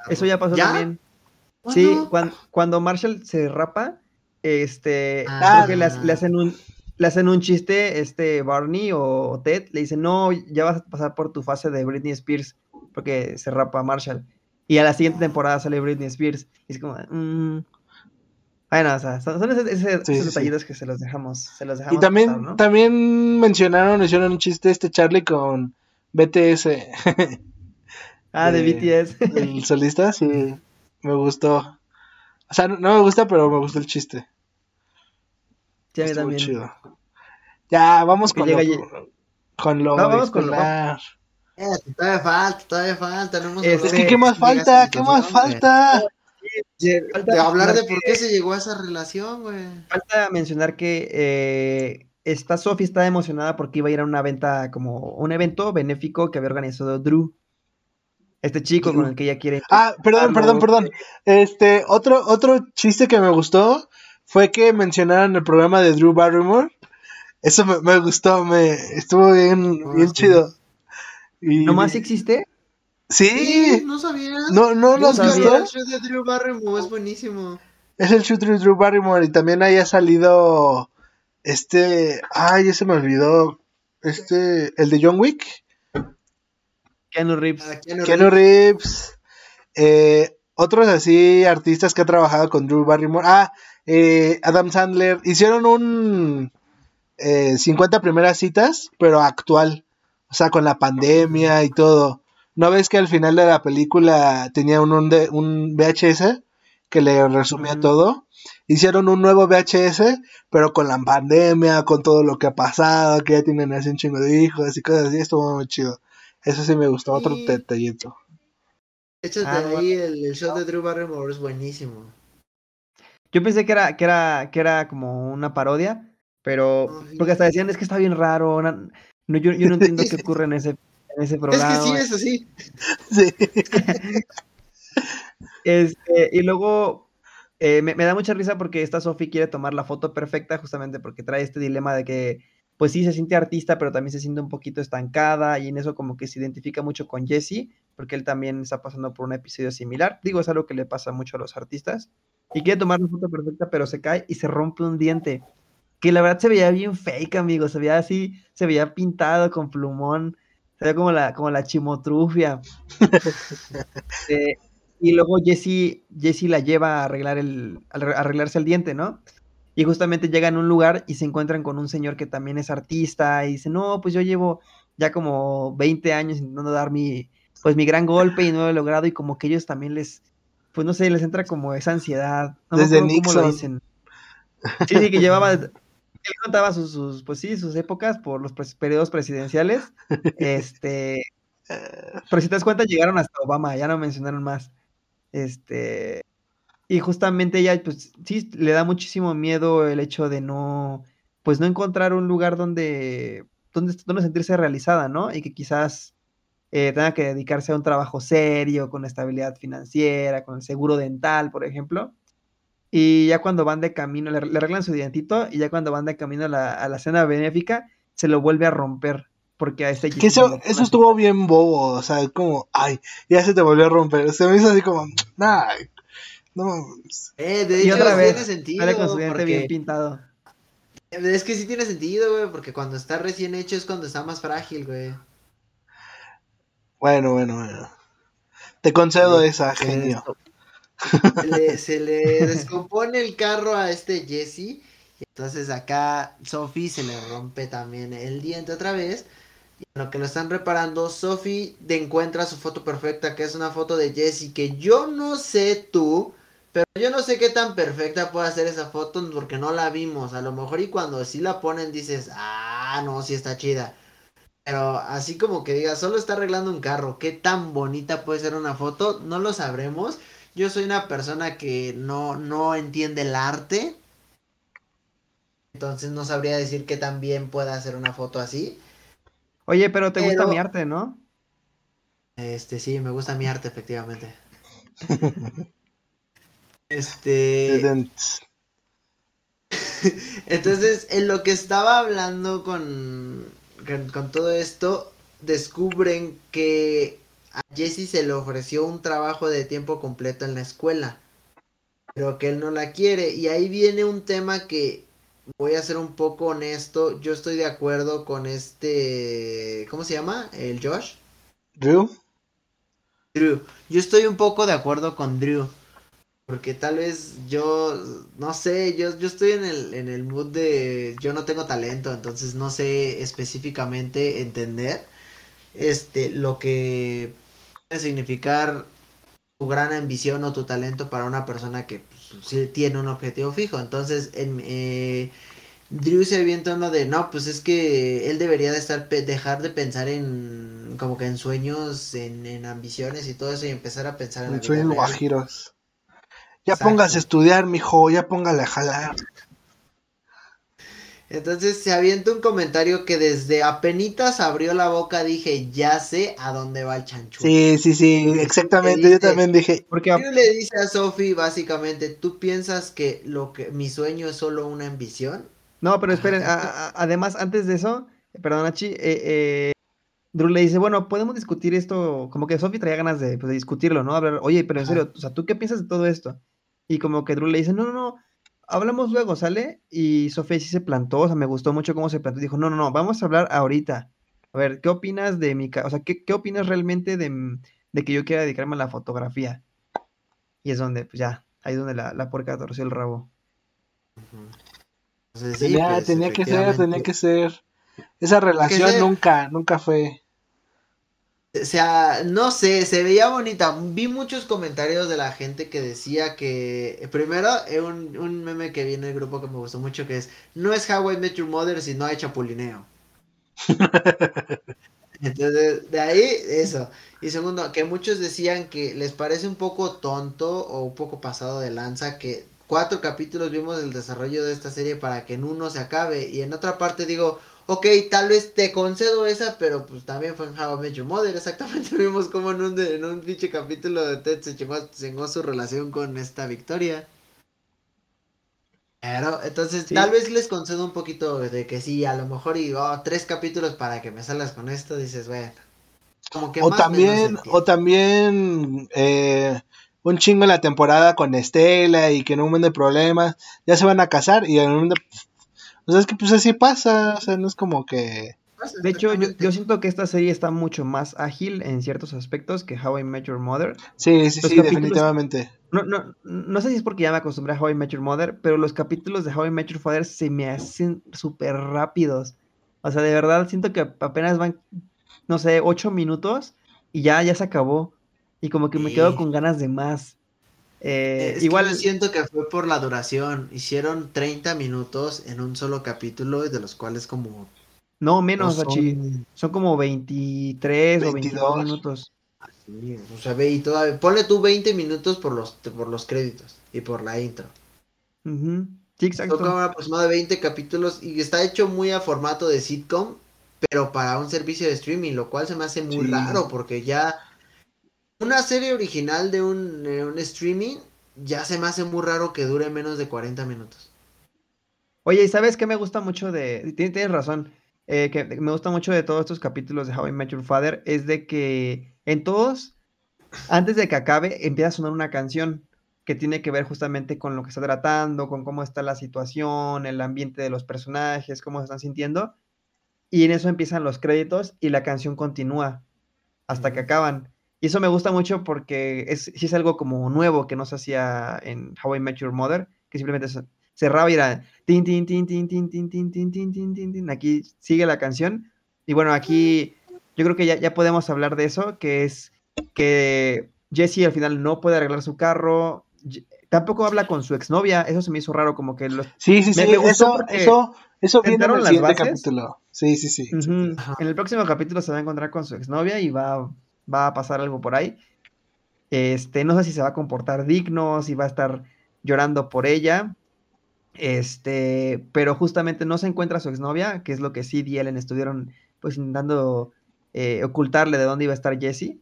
Eso ya pasó también. Sí, cuando, Marshall se rapa, este, ah. le, hacen un le hacen un chiste, este Barney o Ted, le dicen, no, ya vas a pasar por tu fase de Britney Spears, porque se rapa Marshall. Y a la siguiente temporada sale Britney Spears. Y es como, mmm, bueno, o sea, son, esos, detallitos que se los dejamos, se los dejamos Y también, también mencionaron, hicieron un chiste este Charlie con BTS. [LAUGHS] ah, de, BTS. El solista, sí, me gustó. O sea, no, me gusta, pero me gustó el chiste. Sí, a mí también. Chido. Ya, vamos con, lo, con lo. No, vamos con lo. Eh, todavía falta, todavía falta. No es que, ¿qué más falta? ¿Qué más falta? de hablar de por qué se llegó a esa relación, güey. Falta mencionar que eh, esta Sophie está emocionada porque iba a ir a una venta, como un evento benéfico que había organizado Drew. Este chico con el que ella quiere. Ah, perdón, perdón, perdón. Este, otro, otro chiste que me gustó fue que mencionaron el programa de Drew Barrymore. Eso me, gustó, me estuvo bien, bien chido. Y... ¿Nomás existe? Sí. no sabías. No, no lo has visto. El show de Drew Barrymore es buenísimo. Es el show de Drew Barrymore y también ahí ha salido este, ay, ese me olvidó. Este, el de John Wick. Keanu Reeves. Ah, Keanu, Reeves. Eh, otros así artistas que ha trabajado con Drew Barrymore. Ah, eh, Adam Sandler. Hicieron un 50 eh, primeras citas, pero actual. O sea, con la pandemia y todo. ¿No ves que al final de la película tenía un, un, VHS que le resumía todo? Hicieron un nuevo VHS, pero con la pandemia, con todo lo que ha pasado, que ya tienen así un chingo de hijos y cosas así, estuvo muy chido. Eso sí me gustó, otro detallito. Échate ah, ahí, el, show de Drew Barrymore es buenísimo. Yo pensé que era, que era, que era como una parodia, pero porque hasta decían es que está bien raro, no, yo, yo no entiendo qué [LAUGHS] ocurre en ese ese programa. Es que sí, es así. Sí. [LAUGHS] este, y luego eh, me, da mucha risa porque esta Sophie quiere tomar la foto perfecta justamente porque trae este dilema de que, pues sí, se siente artista, pero también se siente un poquito estancada y en eso como que se identifica mucho con Jesse, porque él también está pasando por un episodio similar. Digo, es algo que le pasa mucho a los artistas. Y quiere tomar la foto perfecta, pero se cae y se rompe un diente. Que la verdad se veía bien fake, amigo. Se veía así, se veía pintado con plumón. Se como la, como la chimotrufia. [LAUGHS] Eh, y luego Jesse, Jesse la lleva a arreglar el, arreglarse el diente, ¿no? Y justamente llega en un lugar y se encuentran con un señor que también es artista y dice, no, pues yo llevo ya como 20 años intentando dar mi, pues mi gran golpe y no lo he logrado y como que ellos también les, pues no sé, les entra como esa ansiedad. No Desde Nixon. lo dicen. Sí, sí, que llevaba él contaba sus, pues sí, sus épocas por los periodos presidenciales. Este, [LAUGHS] Pero si te das cuenta, llegaron hasta Obama, ya no mencionaron más. Este. Y justamente ella, pues sí, le da muchísimo miedo el hecho de no, pues no encontrar un lugar donde, donde, donde sentirse realizada, ¿no? Y que quizás eh, tenga que dedicarse a un trabajo serio, con estabilidad financiera, con el seguro dental, por ejemplo. Y ya cuando van de camino, le, arreglan su dientito, y ya cuando van de camino a la, a la cena benéfica, se lo vuelve a romper. Porque a este que eso, eso estuvo bien bobo, o sea, como, ay, ya se te volvió a romper. Se me hizo así como, ay, no. Eh, de hecho, otra vez, tiene sentido. con su diente bien pintado. Es que sí tiene sentido, güey, porque cuando está recién hecho es cuando está más frágil, güey. Bueno, bueno, bueno. Te concedo esa, genio. [LAUGHS] se le descompone el carro a este Jesse. Entonces acá Sophie se le rompe también el diente otra vez. Y en lo que lo están reparando, Sophie encuentra su foto perfecta, que es una foto de Jesse, que yo no sé tú, pero yo no sé qué tan perfecta puede ser esa foto porque no la vimos. A lo mejor y cuando sí la ponen dices, ah, no, sí está chida. Pero así como que diga, solo está arreglando un carro, qué tan bonita puede ser una foto, no lo sabremos. Yo soy una persona que no, no entiende el arte. Entonces no sabría decir que tan bien pueda hacer una foto así. Oye, pero te gusta mi arte, ¿no? Este, sí, me gusta mi arte, efectivamente. [LAUGHS] este. [LAUGHS] Entonces, en lo que estaba hablando con, con, todo esto, descubren que a Jesse se le ofreció un trabajo de tiempo completo en la escuela, pero que él no la quiere. Y ahí viene un tema que voy a ser un poco honesto. Yo estoy de acuerdo con este. ¿Cómo se llama? ¿El Josh? Drew. Drew. Yo estoy un poco de acuerdo con Drew. Porque tal vez yo, no sé, yo, yo estoy en el, en el mood de, yo no tengo talento, entonces no sé específicamente entender este, lo que puede significar tu gran ambición o tu talento para una persona que pues, sí tiene un objetivo fijo. Entonces, en, eh, Drew se avienta uno de, no, pues es que él debería de estar, dejar de pensar en, como que en sueños, en, en ambiciones y todo eso y empezar a pensar en, en sueños guajiros. Ya pongas a estudiar, mijo, ya póngale a jalar. Entonces se avienta un comentario que desde apenitas abrió la boca dije, ya sé a dónde va el chancho. Sí, sí, sí, exactamente, yo también dije. Porque le dice a Sophie básicamente, ¿tú piensas que lo que mi sueño es solo una ambición? No, pero esperen, además antes de eso, perdón, Achi, eh, eh, Drew le dice, bueno, podemos discutir esto, como que Sophie traía ganas de, pues, discutirlo, ¿no? Hablar, oye, pero en serio, o sea, ¿tú qué piensas de todo esto? Y como que Drew le dice, no, no, no, hablamos luego, ¿sale? Y Sofía sí se plantó, o sea, me gustó mucho cómo se plantó. Dijo, no, no, no, vamos a hablar ahorita. A ver, ¿qué opinas de mi... O sea, ¿qué, opinas realmente de, que yo quiera dedicarme a la fotografía? Y es donde, pues ya, ahí es donde la, la puerca torció el rabo. tenía, pues, tenía que ser, tenía que ser. Esa relación nunca, nunca fue. O sea, no sé, se veía bonita. Vi muchos comentarios de la gente que decía que. Primero, eh, un, un meme que viene del grupo que me gustó mucho que es: No es How I Met Your Mother, sino hay Chapulineo. [LAUGHS] Entonces, de ahí, eso. Y segundo, que muchos decían que les parece un poco tonto o un poco pasado de lanza que cuatro capítulos vimos el desarrollo de esta serie para que en uno se acabe. Y en otra parte digo, ok, tal vez te concedo esa, pero pues también fue en How I Met Your Mother, exactamente [LAUGHS] vimos como en un, en un pinche capítulo de Ted se chingó, su relación con esta Victoria. Pero, entonces, tal vez les concedo un poquito de que sí, a lo mejor y oh, tres capítulos para que me salgas con esto, dices, bueno. Como que o, también, o también, eh, un chingo en la temporada con Estela y que no hubo de problemas, ya se van a casar y en un o sea, es que pues así pasa, o sea, no es como que... De hecho, yo, siento que esta serie está mucho más ágil en ciertos aspectos que How I Met Your Mother. Sí, sí, sí, definitivamente. No, no, no sé si es porque ya me acostumbré a How I Met Your Mother, pero los capítulos de How I Met Your Father se me hacen súper rápidos. O sea, de verdad siento que apenas van, no sé, ocho minutos y ya, ya se acabó. Y como que me quedo con ganas de más. Eh, igual siento que fue por la duración. Hicieron 30 minutos en un solo capítulo, de los cuales como No, menos, son- Hachi. Son como 23 o 22 22. minutos. O sea, ve y todavía, ponle tú 20 minutos por los, por los créditos y por la intro. Ujú. Sí, exacto. Son como aproximadamente 20 capítulos y está hecho muy a formato de sitcom, pero para un servicio de streaming, lo cual se me hace muy Sí. raro porque ya una serie original de un, de un streaming ya se me hace muy raro que dure menos de 40 minutos. Oye, ¿y sabes qué me gusta mucho de... Tienes, razón. eh, que me gusta mucho de todos estos capítulos de How I Met Your Father es de que en todos, antes de que acabe, empieza a sonar una canción que tiene que ver justamente con lo que está tratando, con cómo está la situación, el ambiente de los personajes, cómo se están sintiendo. Y en eso empiezan los créditos y la canción continúa hasta que acaban. Y eso me gusta mucho porque es, sí es algo como nuevo que no se hacía en How I Met Your Mother, que simplemente se- cerraba y era tin, tin, tin, tin, tin, tin, tin, tin, tin, tin, tin, tin. Aquí sigue la canción. Y bueno, aquí yo creo que ya, ya podemos hablar de eso, que es que Jesse al final no puede arreglar su carro. Tampoco habla con su exnovia, eso se me hizo raro, como que los Sí, sí, sí, Me- me gustó eso, eso, eso viene en el siguiente bases. capítulo. Sí, sí, sí. Ujú. Ajá. En el próximo capítulo se va a encontrar con su exnovia y va, va a pasar algo por ahí. Este, no sé si se va a comportar digno, si va a estar llorando por ella. Este, pero justamente no se encuentra su exnovia, que es lo que Sid y Ellen estuvieron pues intentando eh, ocultarle de dónde iba a estar Jesse.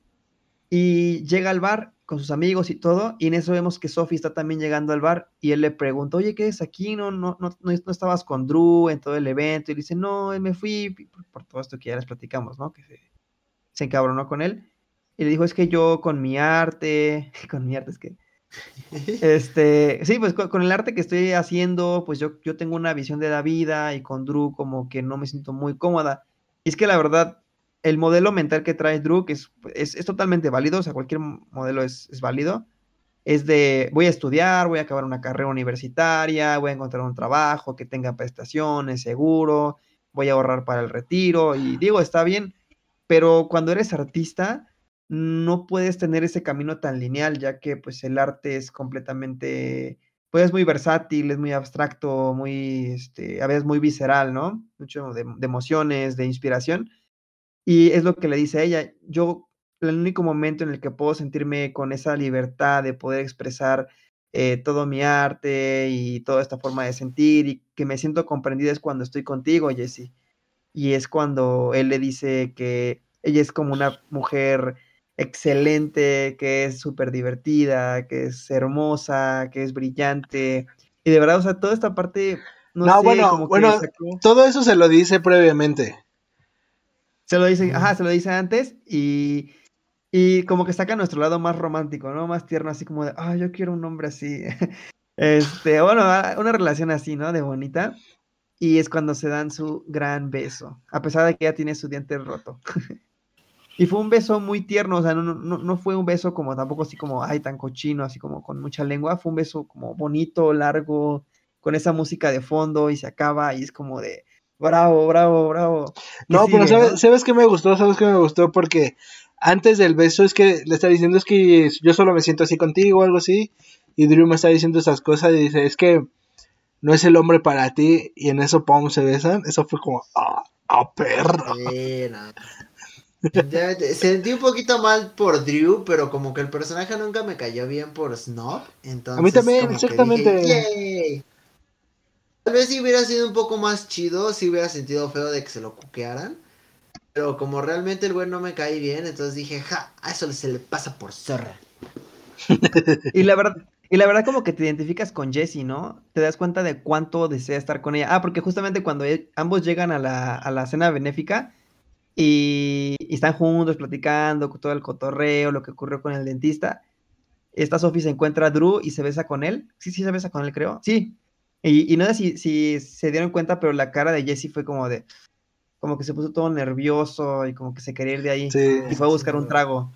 Y llega al bar con sus amigos y todo, y en eso vemos que Sophie está también llegando al bar y él le pregunta, oye, ¿qué es aquí? ¿No, no, no, no, no estabas con Drew en todo el evento? Y le dice, no, me fui por, por todo esto que ya les platicamos, ¿no? Que se, se encabronó con él. Y le dijo, es que yo con mi arte, [LAUGHS] con mi arte es que, [LAUGHS] este, sí, pues con, con el arte que estoy haciendo, pues yo, yo tengo una visión de la vida y con Drew como que no me siento muy cómoda. Y es que la verdad, el modelo mental que trae Drew, que es, es, es totalmente válido, o sea, cualquier modelo es, es, válido, es de voy a estudiar, voy a acabar una carrera universitaria, voy a encontrar un trabajo que tenga prestaciones, seguro, voy a ahorrar para el retiro, y digo, está bien, pero cuando eres artista, no puedes tener ese camino tan lineal, ya que pues el arte es completamente, pues es muy versátil, es muy abstracto, muy, este, a veces muy visceral, ¿no? Mucho de, emociones, de inspiración. Y es lo que le dice a ella, yo, el único momento en el que puedo sentirme con esa libertad de poder expresar eh, todo mi arte y toda esta forma de sentir y que me siento comprendida es cuando estoy contigo, Jessie. Y es cuando él le dice que ella es como una mujer excelente, que es súper divertida, que es hermosa, que es brillante. Y de verdad, o sea, toda esta parte, no, No, sé, bueno, como bueno, que sacó- todo eso se lo dice previamente. Se lo dice, ajá, se lo dice antes y, y como que saca nuestro lado más romántico, ¿no? Más tierno, así como de, ah, yo quiero un hombre así. [LAUGHS] Este, bueno, a- una relación así, ¿no? De bonita. Y es cuando se dan su gran beso, a pesar de que ella tiene su diente roto. [LAUGHS] Y fue un beso muy tierno, o sea, no, no, no fue un beso como tampoco así como, ay, tan cochino, así como con mucha lengua, fue un beso como bonito, largo, con esa música de fondo y se acaba y es como de, bravo, bravo, bravo. ¿Qué No, pero ¿sabes, no? ¿sabes qué me gustó? ¿Sabes qué me gustó? Porque antes del beso es que le está diciendo es que yo solo me siento así contigo o algo así. Y Drew me está diciendo esas cosas y dice, es que no es el hombre para ti. Y en eso, pum, se besan. Eso fue como, ah, ah, perro. Sí, no. Ya, sentí un poquito mal por Drew, pero como que el personaje nunca me cayó bien por Snob. Entonces, A mí también, exactamente. dije, "Yay". Tal vez si hubiera sido un poco más chido, si hubiera sentido feo de que se lo cuquearan. Pero como realmente el güey no me cae bien, entonces dije, ja, a eso se le pasa por zorra. Y la verdad, y la verdad como que te identificas con Jessie, ¿no? Te das cuenta de cuánto desea estar con ella. Ah, porque justamente cuando e- ambos llegan a la, a la cena benéfica y, y están juntos platicando con todo el cotorreo, lo que ocurrió con el dentista, esta Sophie se encuentra a Drew y se besa con él. Sí, sí, se besa con él, creo. Sí. Y, y no sé si, si se dieron cuenta, pero la cara de Jessie fue como de, como que se puso todo nervioso y como que se quería ir de ahí Sí. y fue a buscar un trago.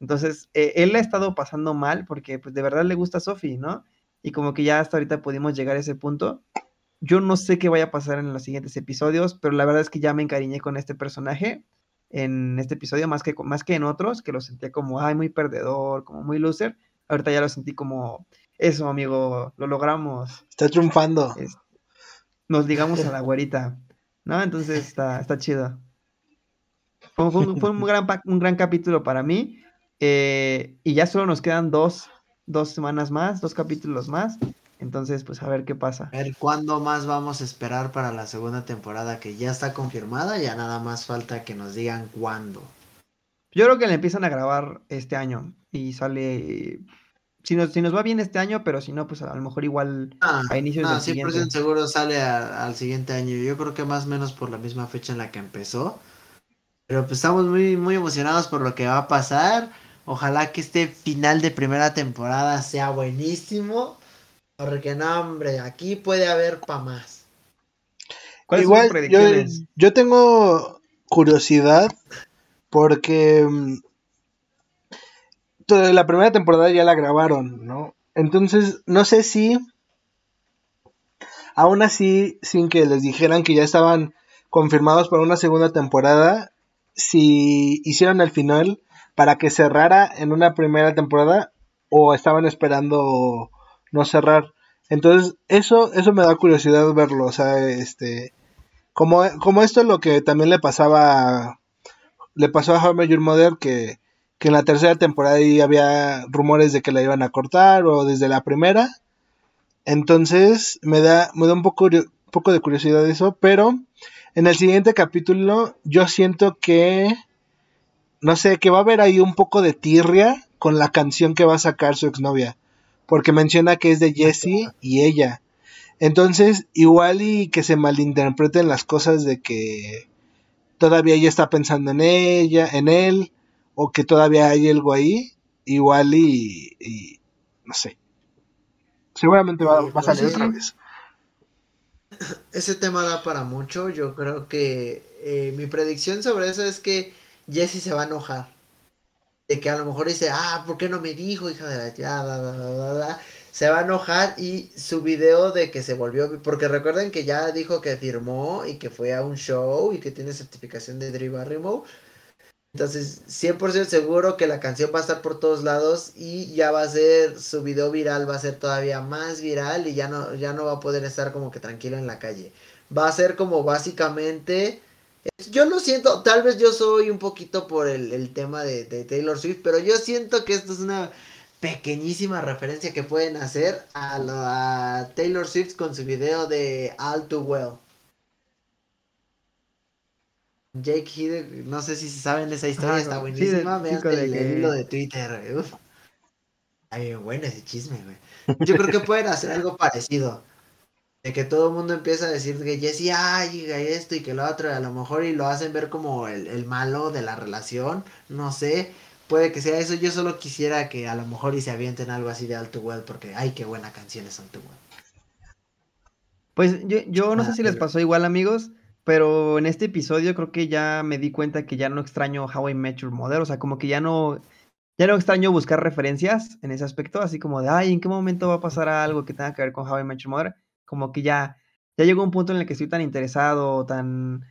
Entonces, eh, él ha estado pasando mal porque pues de verdad le gusta a Sophie, ¿no? Y como que ya hasta ahorita pudimos llegar a ese punto. Yo no sé qué vaya a pasar en los siguientes episodios, pero la verdad es que ya me encariñé con este personaje en este episodio más que, más que en otros, que lo sentía como, ay, muy perdedor, como muy loser. Ahorita ya lo sentí como, eso, amigo, lo logramos. Está triunfando. Es- nos ligamos a la [LAUGHS] güerita. ¿no? Entonces está, está chido. Fue, un, [LAUGHS] gran, un gran capítulo para mí. Eh, y ya solo nos quedan dos, dos semanas más, dos capítulos más. Entonces, pues a ver qué pasa. A ver, ¿cuándo más vamos a esperar para la segunda temporada que ya está confirmada? Ya nada más falta que nos digan cuándo. Yo creo que le empiezan a grabar este año y sale si nos, si nos va bien este año, pero si no, pues a lo mejor igual ah, a inicios del siguiente. seguro sale al siguiente año. Yo creo que más o menos por la misma fecha en la que empezó. Pero pues estamos muy, muy emocionados por lo que va a pasar. Ojalá que este final de primera temporada sea buenísimo. Porque no, hombre, aquí puede haber pa' más. Igual, yo, yo tengo curiosidad porque mm, la primera temporada ya la grabaron, ¿no? Entonces, no sé si, aún así, sin que les dijeran que ya estaban confirmados para una segunda temporada, si hicieron el final para que cerrara en una primera temporada o estaban esperando no cerrar. Entonces, eso, eso me da curiosidad verlo, o sea, este, como, como esto es lo que también le pasaba, le pasó a How Your Mother, que que en la tercera temporada ya había rumores de que la iban a cortar o desde la primera. Entonces me da, me da un poco, poco de curiosidad eso, pero en el siguiente capítulo yo siento que, no sé, que va a haber ahí un poco de tirria con la canción que va a sacar su exnovia, porque menciona que es de Jessie y ella. Entonces, igual y que se malinterpreten las cosas de que todavía ella está pensando en ella, en él, o que todavía hay algo ahí, igual y, no sé. Seguramente va, a salir otra vez. [LAUGHS] Ese tema da para mucho. Yo creo que eh, mi predicción sobre eso es que Jesse se va a enojar. De que a lo mejor dice, ah, ¿por qué no me dijo, hija de la ya, Se va a enojar y su video de que se volvió. Porque recuerden que ya dijo que firmó y que fue a un show y que tiene certificación de Drew Barrymore entonces, 100% seguro que la canción va a estar por todos lados y ya va a ser, su video viral va a ser todavía más viral y ya no, ya no va a poder estar como que tranquilo en la calle. Va a ser como básicamente, yo lo siento, tal vez yo soy un poquito por el, tema de, Taylor Swift, pero yo siento que esto es una pequeñísima referencia que pueden hacer a, a Taylor Swift con su video de All Too Well. Jake Hider, no sé si saben esa historia, está buenísima. Vean el, hilo de Twitter. Uf. Ay, bueno ese chisme, güey. Yo creo que pueden hacer algo parecido. De que todo el mundo empieza a decir que Jesse, ay, esto y que lo otro, a lo mejor y lo hacen ver como el, malo de la relación, no sé. Puede que sea eso, yo solo quisiera que a lo mejor y se avienten algo así de Alto Well, porque ay, qué buena canción es Alto Well. Pues yo, yo no sé ah, si les pasó igual, amigos pero en este episodio creo que ya me di cuenta que ya no extraño How I Met Your Mother, o sea, como que ya no, ya no extraño buscar referencias en ese aspecto, así como de, ay, ¿en qué momento va a pasar algo que tenga que ver con How I Met Your Mother? Como que ya, ya llegó un punto en el que estoy tan interesado, tan,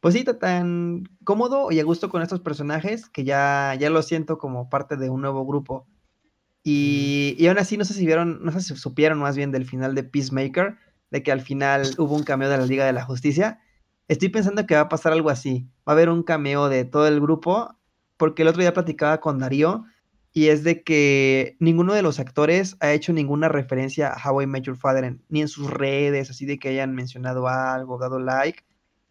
pues sí, tan cómodo y a gusto con estos personajes que ya, ya lo siento como parte de un nuevo grupo. Y, y aún así, no sé si vieron, no sé si supieron más bien del final de Peacemaker, de que al final hubo un cameo de la Liga de la Justicia Estoy pensando que va a pasar algo así. Va a haber un cameo de todo el grupo, porque el otro día platicaba con Darío y es de que ninguno de los actores ha hecho ninguna referencia a How I Met Your Father, ni en sus redes, así de que hayan mencionado algo, dado like,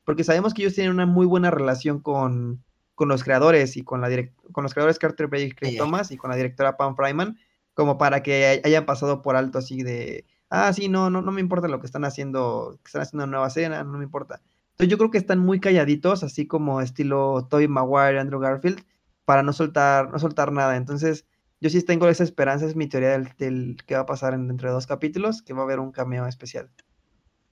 porque sabemos que ellos tienen una muy buena relación con, con los creadores y con, la con los creadores Carter Bay y Craig Thomas y con la directora Pam Fryman, como para que hayan pasado por alto así de, ah, sí, no, no, no me importa lo que están haciendo, que están haciendo una nueva escena, no me importa. Entonces yo creo que están muy calladitos, así como estilo Tobey Maguire, Andrew Garfield, para no soltar, no soltar nada. Entonces, yo sí tengo esa esperanza, es mi teoría del, del que va a pasar en, dentro de dos capítulos, que va a haber un cameo especial.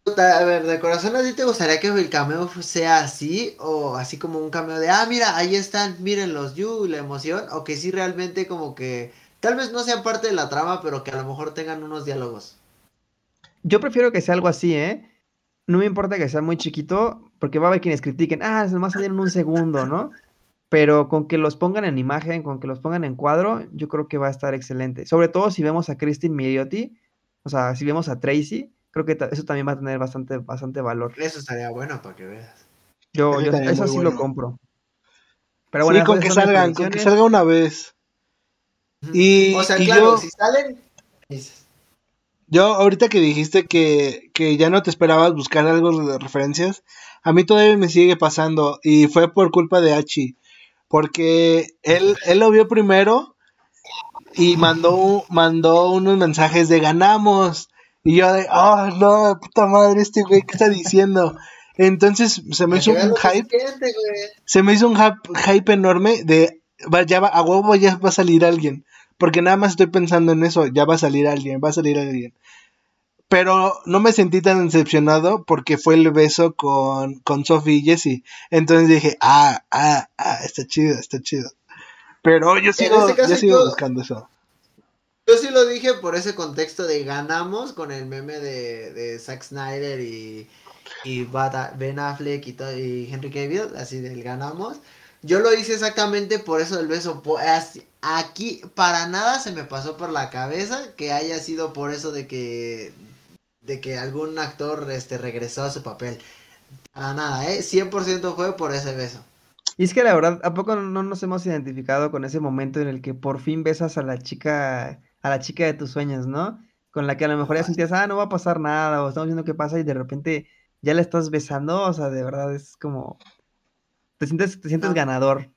A ver, de corazón, ¿a ti te gustaría que el cameo sea así? O así como un cameo de, ah, mira, ahí están, miren los you, la emoción. O que sí realmente como que, tal vez no sean parte de la trama, pero que a lo mejor tengan unos diálogos. Yo prefiero que sea algo así, ¿eh? no me importa que sea muy chiquito, porque va a haber quienes critiquen, ah, se más en un segundo, ¿no? Pero con que los pongan en imagen, con que los pongan en cuadro, yo creo que va a estar excelente. Sobre todo si vemos a Christine Milioti, o sea, si vemos a Tracy, creo que eso también va a tener bastante, bastante valor. Eso estaría bueno para que veas. Yo, yo eso sí lo compro. Pero bueno, sí, con que salgan, con que salga una vez. Y, o sea, claro, si salen, Yo, ahorita que dijiste que, que ya no te esperabas buscar algo de referencias, a mí todavía me sigue pasando y fue por culpa de Hachi. Porque él, él lo vio primero y mandó, mandó unos mensajes de ganamos. Y yo de, oh no, puta madre, este güey, ¿qué está diciendo? Entonces se me hizo un hype. se me hizo un hype, enorme de, ya va, a huevo ya va a salir alguien. Porque nada más estoy pensando en eso, ya va a salir alguien, va a salir alguien. Pero no me sentí tan decepcionado porque fue el beso con, con Sophie y Jesse. Entonces dije, ah, ah, ah, está chido, está chido. Pero yo sigo, este yo sigo buscando eso. Yo sí lo dije por ese contexto de ganamos con el meme de, de Zack Snyder y, y Ben Affleck y, y Henry Cavill, así del ganamos. Yo lo hice exactamente por eso del beso. Aquí para nada se me pasó por la cabeza que haya sido por eso de que de que algún actor este regresó a su papel. Para nada, ¿eh? 100% fue por ese beso. Y es que la verdad, ¿a poco no nos hemos identificado con ese momento en el que por fin besas a la chica a la chica de tus sueños, ¿no? Con la que a lo mejor ya sentías, ah, no va a pasar nada, o estamos viendo qué pasa, y de repente ya la estás besando, o sea, de verdad es como. Te sientes, te sientes ganador,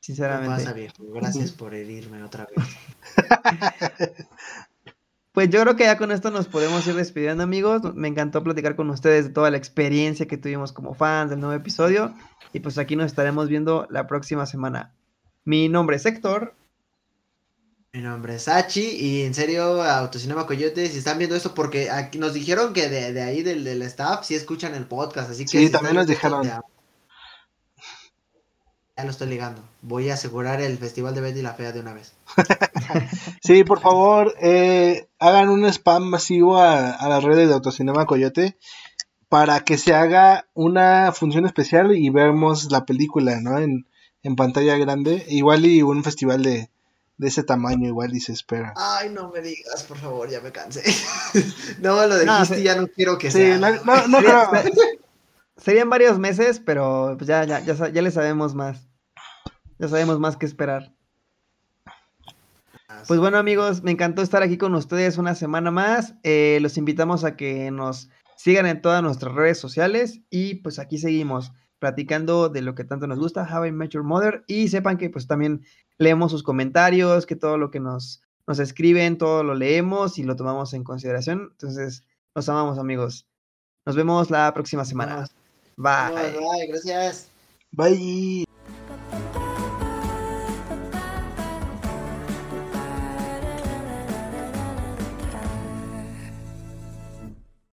sinceramente. pasa, viejo. Gracias por herirme otra vez. [LAUGHS] Pues yo creo que ya con esto nos podemos ir despidiendo, amigos. Me encantó platicar con ustedes de toda la experiencia que tuvimos como fans del nuevo episodio. Y pues aquí nos estaremos viendo la próxima semana. Mi nombre es Héctor. Mi nombre es Sachi y en serio, Autocinema Coyote, si están viendo esto, porque aquí nos dijeron que de, ahí del, del, staff sí escuchan el podcast, así que... Sí, también nos dijeron. Ya, lo estoy ligando. Voy a asegurar el Festival de Betty la Fea de una vez. [LAUGHS] sí, por favor, eh, hagan un spam masivo a, a las redes de Autocinema Coyote para que se haga una función especial y vemos la película, ¿no? En, en pantalla grande. Igual y un festival de de ese tamaño igual y se espera. Ay, no me digas, por favor, ya me cansé. [LAUGHS] no, lo dijiste y ya no quiero que sea. No, no, creo. Serían varios meses, pero pues ya, ya, ya, ya le sabemos más. Ya sabemos más que esperar. Pues bueno amigos, me encantó estar aquí con ustedes una semana más. Eh, los invitamos a que nos sigan en todas nuestras redes sociales y pues aquí seguimos platicando de lo que tanto nos gusta, How I Met Your Mother, y sepan que pues también leemos sus comentarios, que todo lo que nos, nos escriben, todo lo leemos y lo tomamos en consideración. Entonces, nos amamos amigos. Nos vemos la próxima semana. Bye. Bye, gracias. Bye.